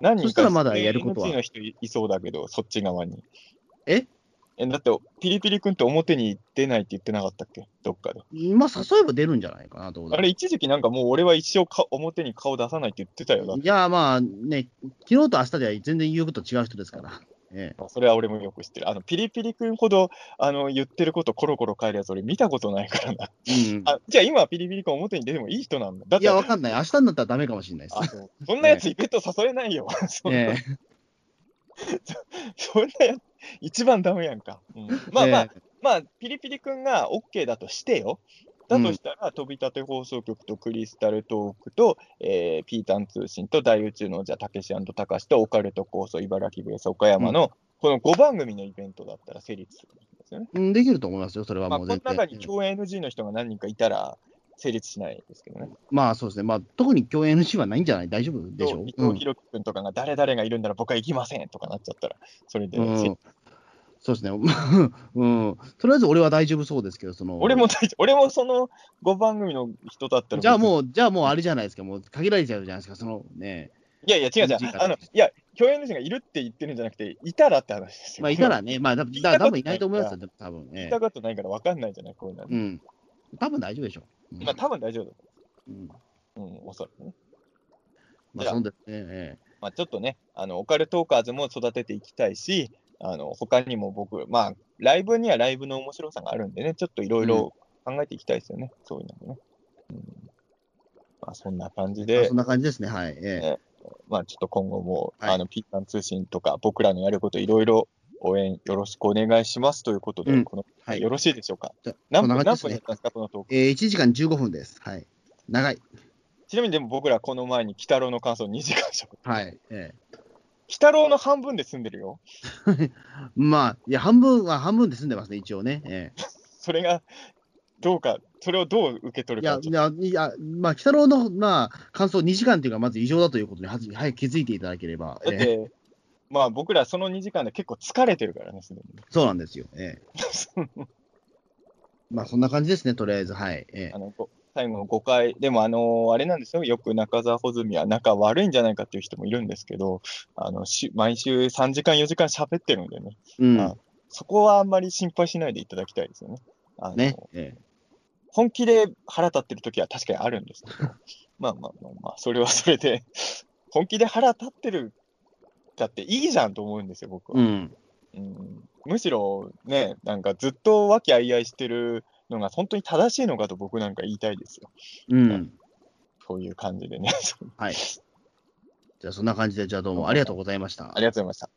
何そしたまだやることはいそうだけど、そっち側に。え？え、だって、ピリピリ君って表に出ないって言ってなかったっけ？どっかで。まあ、誘えば出るんじゃないかな、どうあれ、一時期なんかもう俺は一生か表に顔出さないって言ってたよだっていや、まあね、昨日と明日では全然言うこと違う人ですから。ええ、それは俺もよく知ってる。あの、ピリピリ君ほど、あの、言ってることコロコロ変えるやつ俺見たことないからな。うん、あ、じゃあ今はピリピリ君表に出てもいい人なんだ。だいや、わかんない。明日になったらダメかもしれないですあ。そんなやつイベント誘えないよ。そんなえそんな一番ダメやんか。うんまあまあ、えまあ、ピリピリ君が OK だとしてよ。だとしたら、飛び立て放送局とクリスタルトークと、えーピータン通信と大宇宙のじゃたけしたかしとオカルト構想茨城ベース岡山の、この5番組のイベントだったら成立するんですよね。うん、できると思いますよ、それはまあ、この。中に共演 NG の人が何人かいたら成立しないですけどね。まあそうですね、まあ特に共演 NC はないんじゃない？大丈夫？でしょ？伊う。藤博樹君とかが誰々がいるんなら僕は行きませんとかなっちゃったら、それで、うんそうですね。うん。とりあえず俺は大丈夫そうですけど、その。俺も大丈夫、俺もその5番組の人だったら。う。じゃあもう、じゃあもうあれじゃないですか。もう限られちゃうじゃないですか。そのね。いやいや、違う違う NG か。あの、いや、共演主がいるって言ってるんじゃなくて、いたらって話ですよ。まあいたらね、まあだだ多分いないと思いますよ、多分。聞いえたことないから分かんないじゃない、こういうの。えうん。多分大丈夫でしょう。うんまあ、多分大丈夫だとうん思う。うん、おそらくね。まあそうですね。えまあ、ちょっとね、あの、オカルトーカーズも育てていきたいし、あの、他にも僕、まあ、ライブにはライブの面白さがあるんでね、ちょっといろいろ考えていきたいですよね、そういうのもね。うん、まあ、そんな感じでそん、な感じですね。はい。ええまあ、ちょっと今後も、はいあの、ピータン通信とか、僕らのやることいろいろ応援よろしくお願いしますということで、うんこの、はいよろしいでしょうか？じゃ何こんな分やったんですか、このトーク。えー、1時間15分です。はい。長い。ちなみにでも僕らこの前に、鬼太郎の感想2時間しゃべった。はい。え鬼太郎の半分で済んでるよ。え まあ、いや、半分は半分で済んでますね、一応ね。え それが、どうか、それをどう受け取えいや、るかちょっといや、いや、まあ、北郎の、まあ、感想2時間というか、まず異常だということに、はじ早く気づいていただければ。だっええて、まあ僕らその2時間で結構疲れてるからね、すでに。そうなんですよ。ええ まあ、そんな感じですね、とりあえず。はい。ええあのご最後の5回、でもあのあれなんですよ、よく中澤穂積は仲悪いんじゃないかっていう人もいるんですけど、あのし毎週3時間、4時間喋ってるんでね、うん。あそこはあんまり心配しないでいただきたいですよね。あのね。ええ本気で腹立ってる時は確かにあるんですけど、まあまあまあまあ、それはそれで、本気で腹立ってるだっていいじゃんと思うんですよ、僕は。うん。うんむしろね、なんかずっと和気あいあいしてるのが本当に正しいのかと僕なんか言いたいですよ。うん。そういう感じでね。はい。じゃあ、そんな感じで、じゃあどうもありがとうございましたあ。りがとうございました。